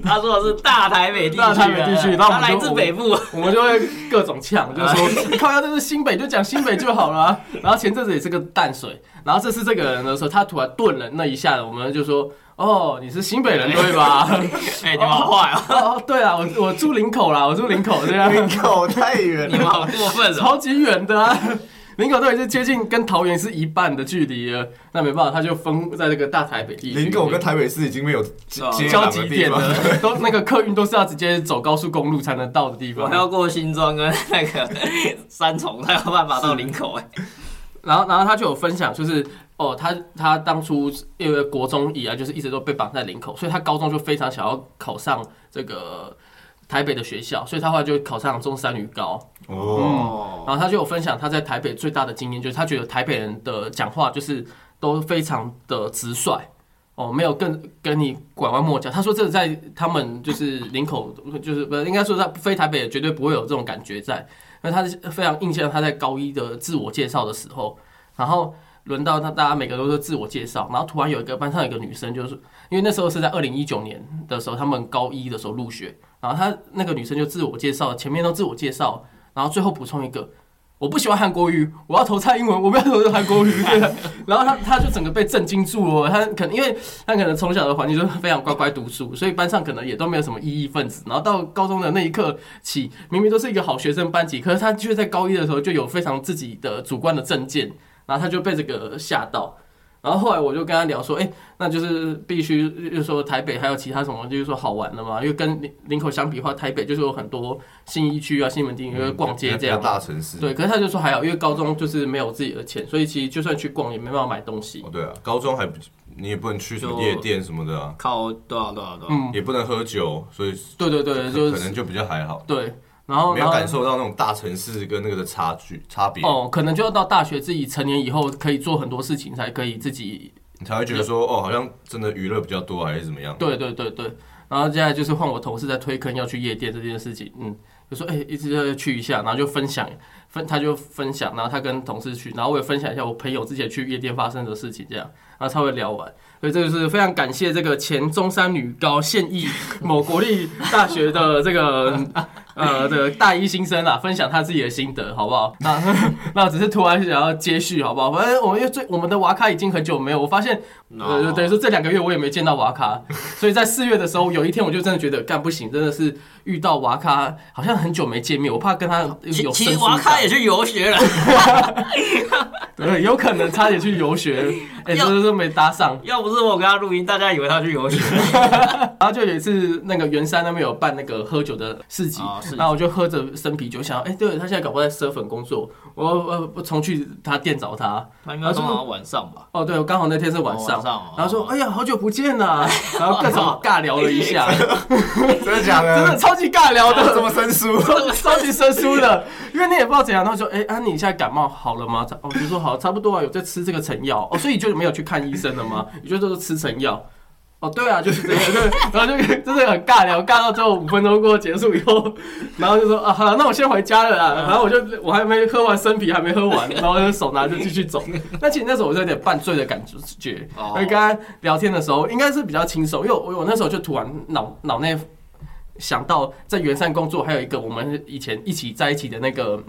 他说的是大台北地区啊，大台北地区然后我们来自北部，我们就会各种呛，就是说靠要这是新北就讲新北就好了啊、然后前阵子也是个淡水，然后这次这个人的时候，他突然顿了那一下，我们就说哦你是新北人对吧？哎，你们好坏哦，哦对啊，我我住林口啦，我住林口这样。林口太远了你们了。好过分哦。超级远的啊！林口都已经接近跟桃园是一半的距离了，那没办法，他就分在这个大台北地区。林口跟台北市已经没有交。集点了，都那个客运都是要直接走高速公路才能到的地方。我还要过新庄跟那个三重，才有办法到林口哎。然后，然后他就有分享，就是哦，他他当初因为国中以来就是一直都被绑在林口，所以他高中就非常想要考上这个台北的学校，所以他后来就考上中山女高。哦，然后他就有分享他在台北最大的经验，就是他觉得台北人的讲话就是都非常的直率，哦，没有跟跟你拐弯抹角。他说这个在他们就是林口，就是不应该说在非台北绝对不会有这种感觉在，因为他是非常印象他在高一的自我介绍的时候，然后。轮到他，大家每个都是自我介绍，然后突然有一个班上有一个女生，就是因为那时候是在二零一九年的时候，他们高一的时候入学，然后她那个女生就自我介绍，前面都自我介绍，然后最后补充一个，我不喜欢韩国语，我要投蔡英文，我不要投韩国语。对 然后她她就整个被震惊住了，她可能因为她可能从小的环境就是非常乖乖读书，所以班上可能也都没有什么异议分子。然后到高中的那一刻起，明明都是一个好学生班级，可是他却在高一的时候就有非常自己的主观的政见，然后他就被这个吓到。然后后来我就跟他聊说，哎、那就是必须，就是说台北还有其他什么，就是说好玩的嘛。因为跟林林口相比的话，台北就是有很多新一区啊、新门町，因为逛街这样。大城市。对，可是他就说还好，因为高中就是没有自己的钱，所以其实就算去逛也没办法买东西哦，。对啊，高中还不你也不能去什么夜店什么的啊，靠多少多少多少，嗯，也不能喝酒，所以对对对，就可能就比较还好，对，然后没有感受到那种大城市跟那个的差距差别，哦，可能就要到大学自己成年以后可以做很多事情，才可以自己你才会觉得说哦，好像真的娱乐比较多还是怎么样。对对对对，然后接下来就是换我同事在推坑要去夜店这件事情，嗯，就说哎、一直要去一下，然后就分享分他就分享，然后他跟同事去，然后我也分享一下我朋友之前去夜店发生的事情，这样，然后才会聊完。所以这个是非常感谢这个前中山女高现役某国立大学的这个呃的大一新生啊，分享他自己的心得，好不好？那 那只是突然想要接续，好不好？反正我们又最我们的娃卡已经很久没有，我发现呃等于说这两个月我也没见到娃卡，所以在四月的时候，有一天我就真的觉得干不行，真的是遇到娃卡好像很久没见面，我怕跟他其有其实瓦生疏感卡也去游学了，对，有可能差点去游学，哎、要真的是没搭上。要不是我跟他录音，大家以为他去游学。然后就有一次，那个圆山那边有办那个喝酒的市集，哦然后我就喝着生啤酒，想，哎、对他现在搞不好在奢粉工作，我呃我冲去他店找他。他应该通常晚上吧？哦，对，我刚好那天是晚上，哦晚上哦然后说，哎呀，好久不见呐，然后各种尬聊了一下，真的假的真的的？超级尬聊的，怎么生疏？超超级生疏的，因为你也不知道怎样，然后说，哎、啊，你现在感冒好了吗？哦，就说好，差不多啊，有在吃这个成药，哦，所以就没有去看医生了吗？你就都是吃成药。哦，对啊，就是这个，对，然后就就是很尬聊，尬到最后五分钟过后结束以后，然后就说啊，好了，那我先回家了啦。然后我就我还没喝完生啤，还没喝完，然后就手拿着继续走。那其实那时候我是有点半醉的感觉，哦因为刚刚聊天的时候应该是比较轻松，因为我我那时候就突然脑脑内想到在圆山工作，还有一个我们以前一起在一起的那个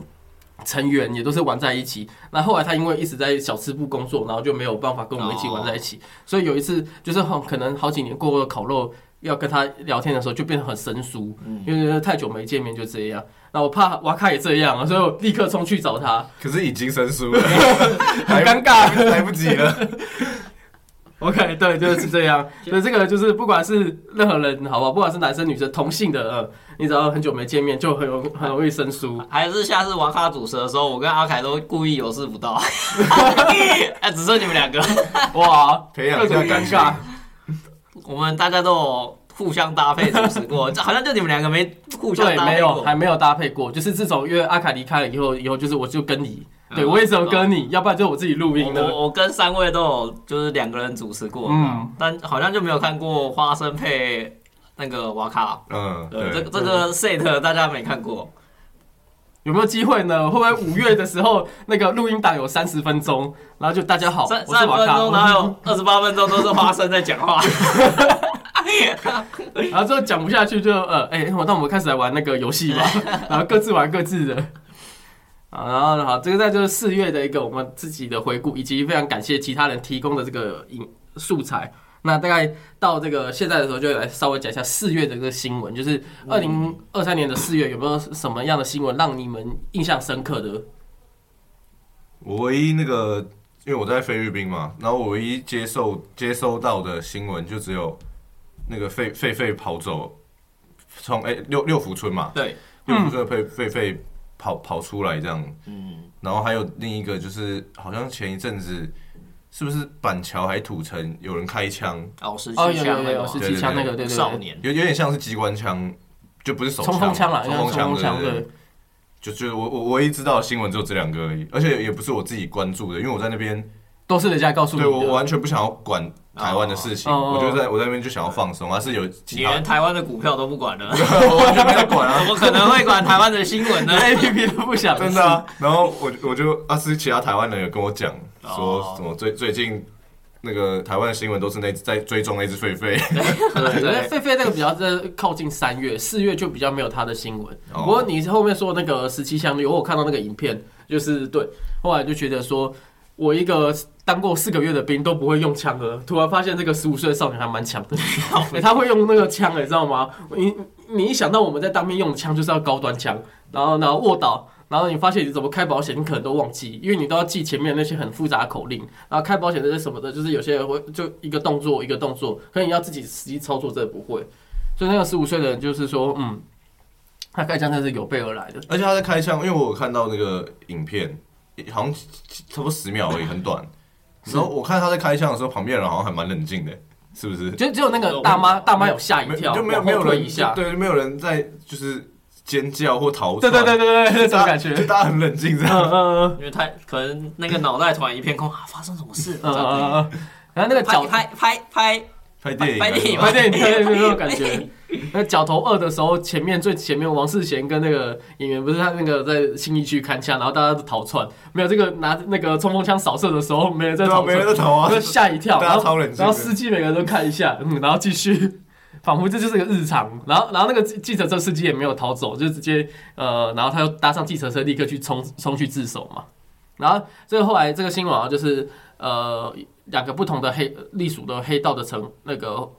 成员，也都是玩在一起。那后来他因为一直在小吃部工作，然后就没有办法跟我们一起玩在一起。所以有一次就是很可能好几年过后的烤肉。要跟他聊天的时候，就变得很生疏，因为太久没见面就这样。那我怕瓦卡也这样啊，所以我立刻冲去找他，可是已经生疏了，很尴尬。来不及了。OK，对，就是这样。所以这个就是不管是任何人，好不好？不管是男生女生，同性的，呃，你只要很久没见面，就很容很容易生疏。还是下次玩哈主持的时候，我跟阿凯都故意有事不到，哎，只剩你们两个，哇，培养各种一下尴尬。我们大家都有互相搭配主持过，这好像就你们两个没互相对，搭配没有，还没有搭配过。就是自从因为阿凯离开了以后，以后就是我就跟你，对嗯我也只有跟你，要不然就我自己录音的。我我跟三位都有就是两个人主持过，嗯嗯，但好像就没有看过花生配那个瓦卡。嗯，对，这个，这个 set 大家没看过，有没有机会呢？会不会五月的时候那个录音档有三十分钟，然后就大家好，三我是瓦卡，三分钟，然后有 二十八分钟都是花生在讲话。然后之后讲不下去就呃，哎、我那我们开始来玩那个游戏吧，然后各自玩各自的。啊，然后好，这个在就是四月的一个我们自己的回顾，以及非常感谢其他人提供的这个影素材。那大概到这个现在的时候，就来稍微讲一下四月的这个新闻，就是二零二三年的四月有没有什么样的新闻让你们印象深刻的？我唯一那个，因为我在菲律宾嘛，然后我唯一接受接收到的新闻就只有那个狒狒狒跑走，从哎、六六福村嘛，对，六福村的狒狒狒跑跑出来这样，嗯，然后还有另一个就是好像前一阵子是不是板桥还土城有人开枪，哦，十哦，七有有有有枪那个十七枪那个，对对对，少年，有有点像是机关枪，就不是手冲锋枪啦，冲锋枪冲锋枪对对。就就我我唯一知道的新闻只有这两个而已，而且也不是我自己关注的，因为我在那边，都是人家告诉你的。对我我完全不想要管台湾的事情，哦我就在我在那边就想要放松，还是有你其他连，台湾的股票都不管了，我完全没有管啊。怎，么可能会管台湾的新闻呢？A P P 都不想。真的啊。然后我我就啊是其他台湾人有跟我讲说哦什么最最近那个台湾的新闻都是那在追踪那只狒狒，对，狒狒那个比较在靠近三月，四月就比较没有他的新闻。哦。不过你后面说那个十七香绿，我有看到那个影片，就是对，后来就觉得说，我一个当过四个月的兵都不会用枪的，突然发现这个十五岁的少年还蛮强的、欸 他会用那个枪、欸，你知道吗？你你一想到我们在当兵用的枪就是要高端枪，然后然后卧倒。然后你发现你怎么开保险，你可能都忘记，因为你都要记前面那些很复杂的口令。然后开保险这些什么的，就是有些人会就一个动作一个动作，可能你要自己实际操作，这不会。所以那个十五岁的人就是说，嗯，他开枪真是有备而来的。而且他在开枪，因为我有看到那个影片，好像差不多十秒而已，很短。然后我看他在开枪的时候，旁边人好像还蛮冷静的，是不是？就只有那个大妈，大妈有吓一跳，就没有没有人一下。对，就没有人在就是尖叫或逃对窜，对对对对，那种感觉。就大家很冷静这嗯样。嗯因为太可能那个脑袋突然一片空 啊，发生什么事？嗯嗯嗯嗯。然后那个脚拍拍拍拍，电影啊，拍电影拍电影拍电影那种感觉。那角头二的时候，前面最前面王世贤跟那个演员不是他那个在新义区看枪，然后大家都逃窜，没有这个拿那个冲锋枪扫射的时候，没人在逃没人，在逃啊，吓一跳，然后。然后司机每个人都看一下，嗯，然后继续，仿佛这就是个日常。然后，然后那个计计程车司机也没有逃走，就直接呃，然后他又搭上计程车，立刻去冲冲去自首嘛。然后这个后来这个新闻啊，就是呃两个不同的黑隶属的黑道的成那个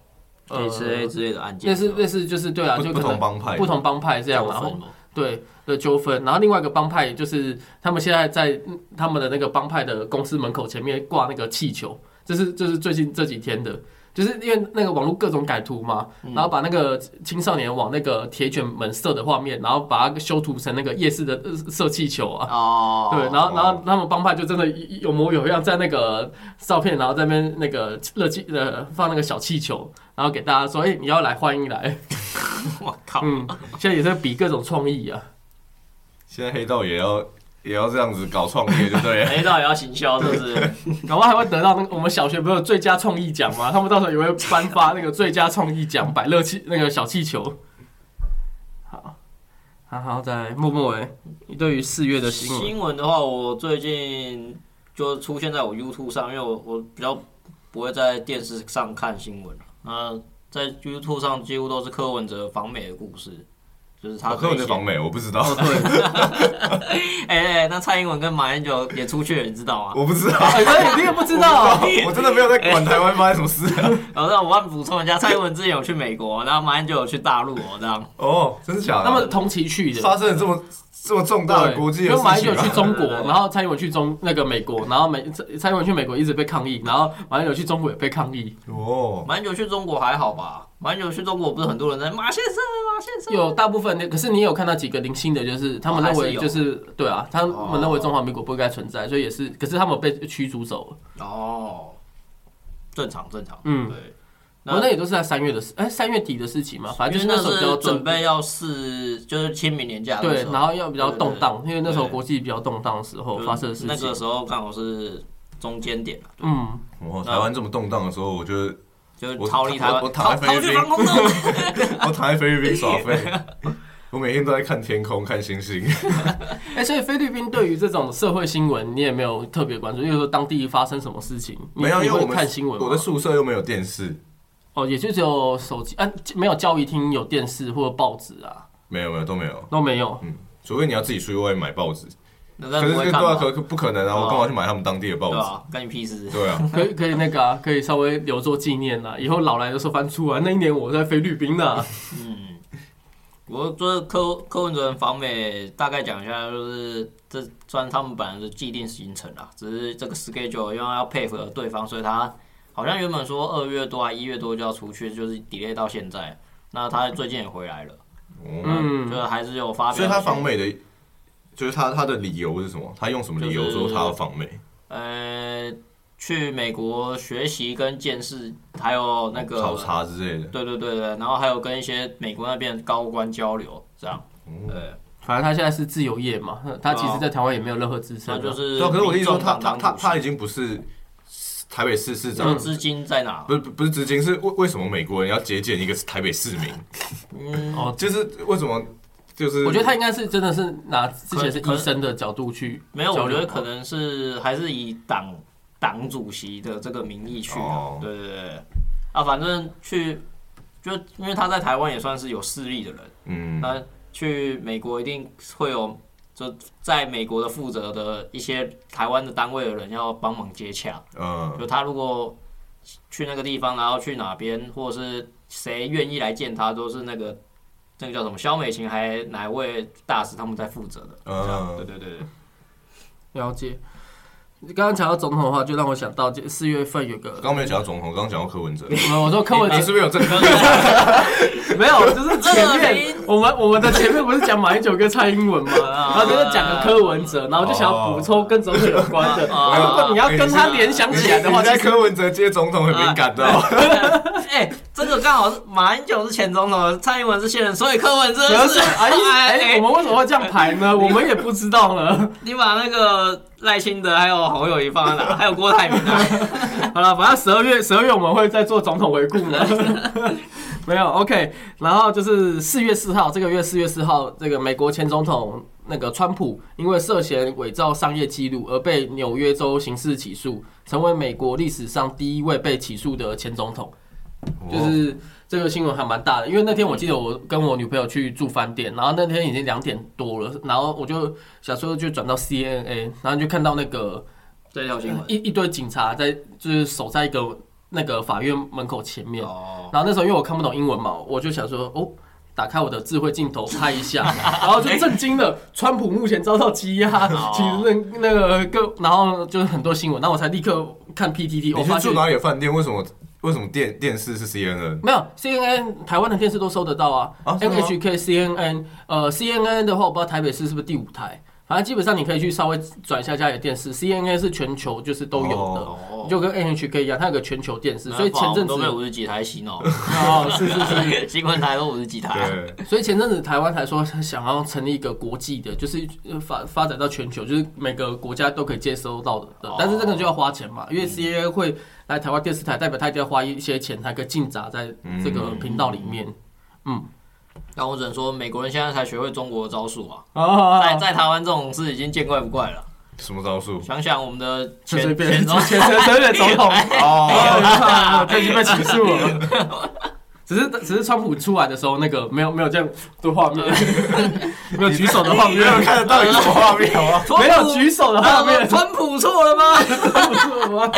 呃 A 之类的案件，类似类似就是对啊，就不就可能同帮派，不同帮派这样，然后对的纠纷，然后另外一个帮派就是他们现在在嗯他们的那个帮派的公司门口前面挂那个气球，这是这是最近这几天的，就是因为那个网络各种改图嘛，嗯然后把那个青少年往那个铁卷门射的画面，然后把它修图成那个夜市的呃射气球啊。哦，对，然后然后他们帮派就真的有模有样，在那个照片，然后在那边那个热气呃放那个小气球，然后给大家说，哎、你要来欢迎来，我靠，嗯，现在也在比各种创意啊。现在黑道也要也要这样子搞创业，对不对？黑道也要行销，是不是？搞不好还会得到那个我们小学不是有最佳创意奖吗？他们到时候也会颁发那个最佳创意奖，百乐气那个小气球。好，好好，再来默默哎，你对于四月的新闻，新闻的话，我最近就出现在我 YouTube 上，因为我我比较不会在电视上看新闻那在 YouTube 上几乎都是柯文哲访美的故事，就是他我柯文哲这些访美，我不知道，哎哎，那蔡英文跟马英九也出去了，你知道吗？我不知道，哎，你也不知道，我真的没有在管台湾发生什么事啊。然后我要补充一下，蔡英文之前有去美国，然后马英九有去大陆哦，这样。哦，真的假的？他们同期去的。发生了这么这么重大的国际的就马英九去中国，对对对然后蔡英文去中那个美国，然后美蔡蔡英文去美国一直被抗议，然后马英九去中国也被抗议。哦，马英九去中国还好吧？马英九去中国不是很多人在马先生，马先生。有大部分，可是你有看到几个零星的，就是他们认为就是对啊，他们认为中华民国不应该存在，所以也是，可是他们被驱逐走了。哦，正常正常。嗯对。我那也都是在三月的事，哎，三月底的事情嘛，反正就是那时候比较准备要试，就是清明年假对然后要比较动荡，因为那时候国际比较动荡的时候发生的事情那个。时候刚好是中间点啊嗯，哇，台湾这么动荡的时候，我觉得就是我逃离台湾，我我躺逃逃在菲律宾去防空洞。我躺在菲律宾耍废，我每天都在看天空、看星星。哎，所以菲律宾对于这种社会新闻，你也没有特别关注，因为说当地发生什么事情，你没有，因为我们看新闻我的宿舍又没有电视，哦，也就只有手机，啊，没有教育厅有电视或者报纸啊，没有没有都没有，都没有。嗯除非你要自己出去外面买报纸。那可是对啊？可可不可能啊！哦我干嘛去买他们当地的报纸？对啊，干你屁事！对啊，可以可以那个啊，可以稍微留作纪念啦。以后老来的时候翻出来，那一年我在菲律宾呢。嗯，我就是柯柯文哲访美，大概讲一下，就是这算他们本来的既定行程啦，只是这个 schedule 因为要配合对方，所以他好像原本说二月多还一月多就要出去，就是 delay 到现在。那他最近也回来了，哦嗯就是还是有发表。所以他访美的，就是他他的理由是什么？他用什么理由说他要访美？呃，去美国学习跟见识，还有那个考察之类的。对对对对，然后还有跟一些美国那边的高官交流，这样。哦对，反正他现在是自由业嘛，他其实在台湾也没有任何资那产啊。就是可是我的意思说，他他他他已经不是台北市市长，这个资金在哪？不是不是资金，是为为什么美国人要接见一个台北市民？嗯，哦，就是为什么？就是我觉得他应该是真的是拿之前是医生的角度去没有，我觉得可能是还是以党党主席的这个名义去对对对，啊，反正去就因为他在台湾也算是有势力的人，嗯，那去美国一定会有。就在美国的负责的一些台湾的单位的人要帮忙接洽，嗯。就他如果去那个地方，然后去哪边，或者是谁愿意来见他，都是那个那个叫什么肖美琴还哪位大使他们在负责的。这样，对嗯，对对对。了解。你刚刚讲到总统的话，就让我想到这四月份有个，刚刚没有讲到总统，刚刚讲到柯文哲，没 有我说柯文哲你是不是有这个？没有，就是前二面我们我们的前面不是讲马英九跟蔡英文嘛，啊 然后就是讲个柯文哲，然后就想要补充跟总统有关的。啊如果你要跟他联想起来的话，你在柯文哲接总统很敏感的哦。哎、哎、这个刚好是马英九是前总统，蔡英文是现任，所以柯文哲是主要是哎哎，我们为什么会这样排呢？我们也不知道了。你把那个赖清德还有侯友谊放在哪？还有郭台铭啊？好了，反正十二月十二月我们会再做总统回顾呢。没有 OK，然后就是四月四号，这个月四月四号，这个美国前总统那个川普因为涉嫌伪造商业记录而被纽约州刑事起诉，成为美国历史上第一位被起诉的前总统。就是这个新闻还蛮大的，因为那天我记得我跟我女朋友去住饭店，然后那天已经两点多了，然后我就想说就转到 CNA，然后就看到那个这条新闻一一堆警察在就是守在一个那个法院门口前面，哦，然后那时候因为我看不懂英文嘛，我就想说哦。打开我的智慧镜头拍一下，然后就震惊了。川普目前遭到羁押，哦其实那那个各，然后就是很多新闻，然后我才立刻看 PTT，我发现你是住哪里的饭店？为什么为什么电电视是 CNN？没有 CNN 台湾的电视都收得到啊啊 NHK、CNN，呃，CNN 的话我不知道台北市是不是第五台，反正基本上你可以去稍微转一下家里的电视，CNA 是全球就是都有的，哦就跟 NHK 一样，它有个全球电视，所以前阵子都被五十几台洗脑，哦，是是是，新闻台都五十几台，对，所以前阵子台湾才说想要成立一个国际的，就是呃发发展到全球，就是每个国家都可以接收到的但是这个就要花钱嘛，因为 CNA 会来台湾电视台，代表他一定要花一些钱才可以进闸在这个频道里面。但我只能说，美国人现在才学会中国的招数啊，哦在在台湾这种事已经见怪不怪了。什么招数？想想我们的前前总前前总统，哦，哦，他已经被起诉了。只是只是川普出来的时候，那个没有没有这样的画面，没有举手的画面，没有看得到有什么画面好吗？没有举手的画面，川普错了吗？不错吗？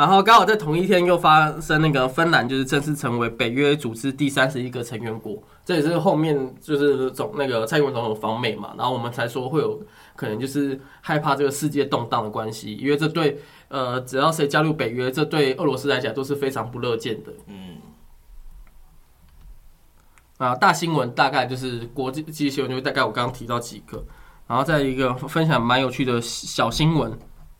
然后刚好在同一天又发生那个芬兰就是正式成为北约组织第三十一个成员国，这也是后面就是总那个蔡英文总统访美嘛，然后我们才说会有可能就是害怕这个世界动荡的关系，因为这对呃只要谁加入北约，这对俄罗斯来讲都是非常不乐见的。嗯，啊，大新闻大概就是国际新闻，就大概我刚刚提到几个，然后再一个分享蛮有趣的小新闻。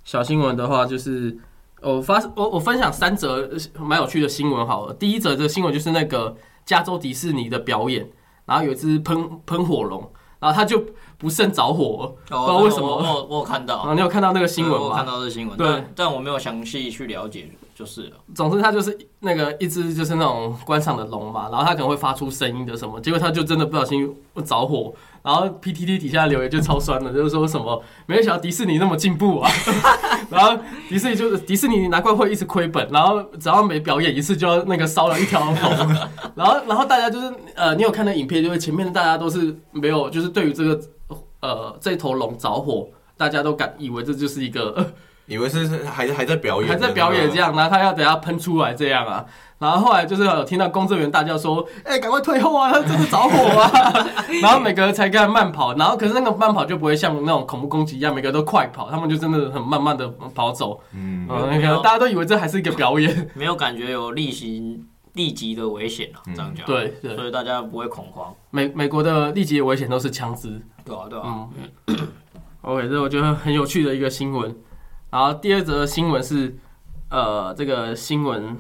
小新闻的话，就是我发我我分享三则呃蛮有趣的新闻好了。第一则这个新闻就是那个加州迪士尼的表演，然后有一只喷喷火龙，然后它就不慎着火了，哦不知道为什么我我我有看 然到，后你有看到那个新闻吗我看吗？到这新闻，对但但我没有详细去了解，就是。总之它就是那个一只就是那种观赏的龙嘛，然后它可能会发出声音的什么，结果它就真的不小心着火，然后 PTT 底下留言就超酸的，就是说什么没有想到迪士尼那么进步啊，然后迪士尼就是迪士尼难怪会一直亏本，然后只要每表演一次就要那个烧了一条龙，然后然后大家就是呃，你有看那影片，就是前面大家都是没有，就是对于这个呃这头龙着火，大家都感以为这就是一个。以为是是还还在表演，还在表演这，样，然后他要等下喷出来这样啊，然后后来就是有听到工作人员大叫说：“哎、赶快退后啊，他真的着火啊！” 然后每个人才跟他慢跑，然后可是那个慢跑就不会像那种恐怖攻击一样，每个都快跑，他们就真的很慢慢的跑走。嗯，嗯，那个大家都以为这还是一个表演。没有感觉有例行立即的危险啊，嗯这样讲。，对对，所以大家不会恐慌。美美国的立即的危险都是枪支。对啊，对啊。嗯，OK，这我觉得很有趣的一个新闻。然后第二则新闻是，呃，这个新闻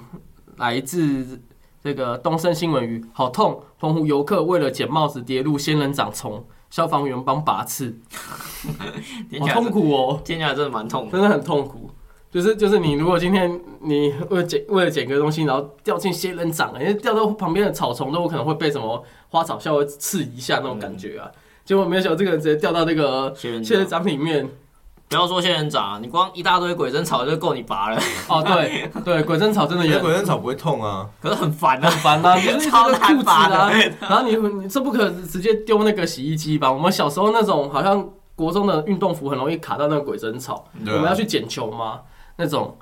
来自这个东森新闻鱼，好痛！澎湖游客为了捡帽子跌入仙人掌丛，消防员帮拔刺，好痛苦哦，听起来真的蛮痛的。真的很痛苦。就是就是你如果今天你为了捡为了捡个东西，然后掉进仙人掌，因为掉到旁边的草丛都有可能会被什么花草稍微刺一下那种感觉啊。结果没有想到这个人直接掉到那个仙人掌里面，不要说仙人掌啊，你光一大堆鬼针草就够你拔了，哦，对对，鬼针草真的因也为鬼针草不会痛啊，可是很烦啊。很烦啊，就是一超个裤子难拔的啊，然后你你这不可直接丢那个洗衣机吧？我们小时候那种好像国中的运动服很容易卡到那个鬼针草，我们要去捡球嘛，那种。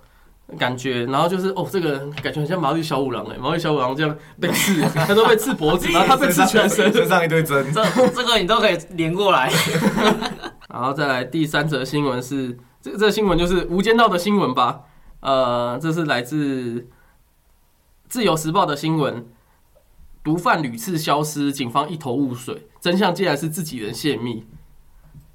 感觉，然后就是哦，这个人感觉很像毛利小五郎哎，毛利小五郎这样被刺，他都被刺脖子，然后他被刺全身，身上一堆针，这这个你都可以连过来。然后再来第三则新闻是，这这新闻就是《无间道》的新闻吧？呃，这是来自《自由时报》的新闻，毒贩屡次消失，警方一头雾水，真相竟然是自己人泄密。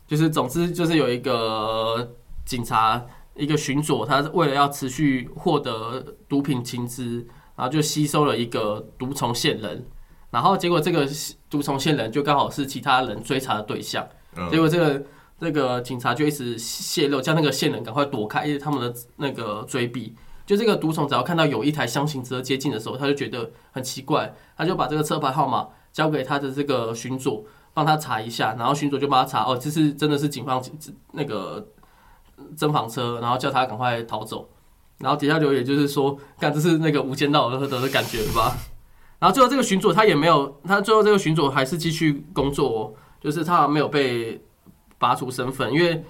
就是总之就是有一个警察一个巡佐，他为了要持续获得毒品情资，然后就吸收了一个毒虫线人，然后结果这个毒虫线人就刚好是其他人追查的对象，嗯。结果这个那个警察就一直泄露，叫那个线人赶快躲开因为他们的那个追逼。就这个毒虫只要看到有一台箱型车接近的时候，他就觉得很奇怪，他就把这个车牌号码交给他的这个巡佐，帮他查一下，然后巡佐就帮他查，哦，这是真的是警方那个侦防车，然后叫他赶快逃走。然后底下留言就是说，干这是那个无间道的的感觉吧。然后最后这个巡佐他也没有，他最后这个巡佐还是继续工作、哦，就是他没有被拔除身份，因为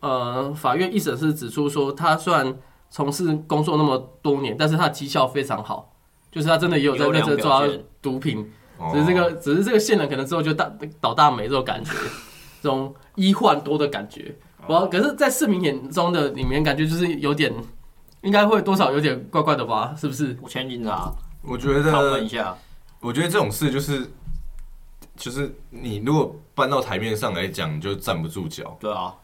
呃，法院一审是指出说，他虽然从事工作那么多年，但是他的绩效非常好，就是他真的也有在认真抓毒品，哦只是这个只是这个线人可能之后就大倒大霉这种感觉，这种医患多的感觉。我可是，在市民眼中的里面，感觉就是有点，应该会多少有点怪怪的吧？是不是？我前警察我觉得一下，我觉得这种事就是就是你如果搬到台面上来讲，你就站不住脚。对啊，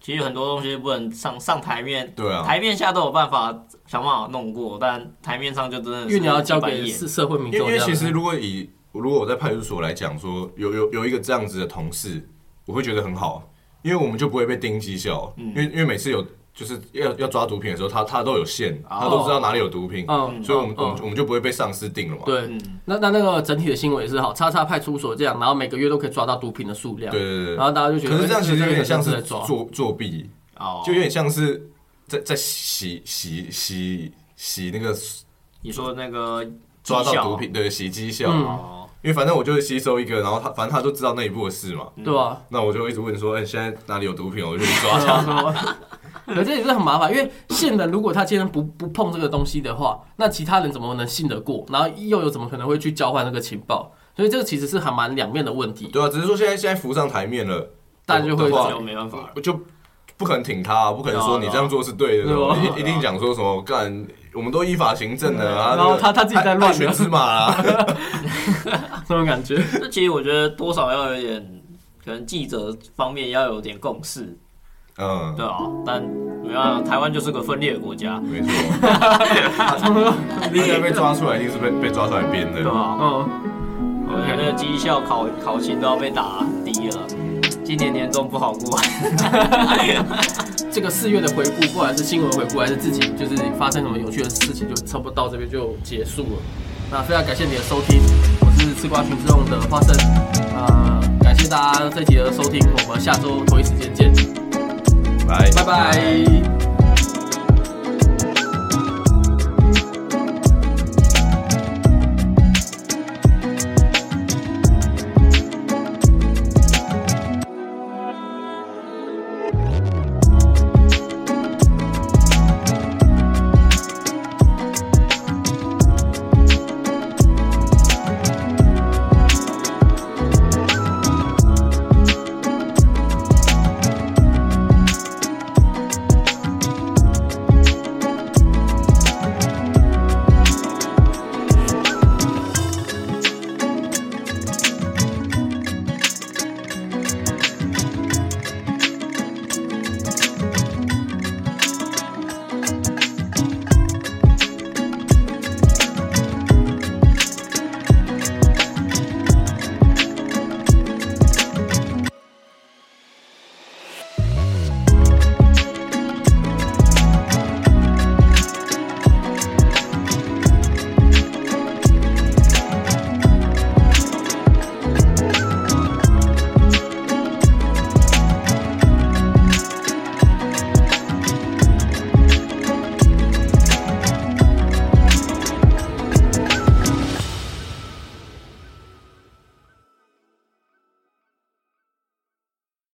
其实很多东西不能上上台面，对啊，台面下都有办法想办法弄过，但台面上就真的是因为你要交给社社会民众因为其实如果以如果我在派出所来讲说，有有有一个这样子的同事，我会觉得很好，因为我们就不会被盯绩效，嗯。因为因为每次有就是要要抓毒品的时候，他他都有线，哦他都知道哪里有毒品，嗯，所以我们、嗯我们我们就不会被上司定了嘛。对，嗯，那那那个整体的新闻也是好，叉叉派出所这样，然后每个月都可以抓到毒品的数量，对对对然后大家就觉得，可是这样其实有点像是作作弊，哦，就有点像是在在洗洗洗洗那个你说那个抓到毒品，对，洗绩效。因为反正我就是吸收一个，然后他反正他都知道那一步的事嘛，对吧？那我就一直问说，哎、现在哪里有毒品，我就去抓他。可这也是很麻烦，因为线人如果他今天不不碰这个东西的话，那其他人怎么能信得过？然后又有怎么可能会去交换那个情报？所以这个其实是还蛮两面的问题。对啊，只是说现在现在浮上台面了，大家就会就没办法就不可能挺他、啊，不可能说你这样做是对的，对啊一一定讲说什么干，我们都依法行政的啊，然后他他自己在乱全芝麻啊，这种感觉，这其实我觉得多少要有点，可能记者方面要有点共识，嗯，对啊，但没办法，台湾就是个分裂的国家，没错，应该被抓出来，一定是被被抓出来编的。对，吧？嗯，我觉得绩效考考勤都要被打低了，今年年终不好过。这个四月的回顾，不管是新闻回顾，还是自己就是发生什么有趣的事情，就差不多到这边就结束了。那非常感谢你的收听，我是吃瓜群众的花生，啊、感谢大家这集的收听，我们下周同一时间见，拜拜。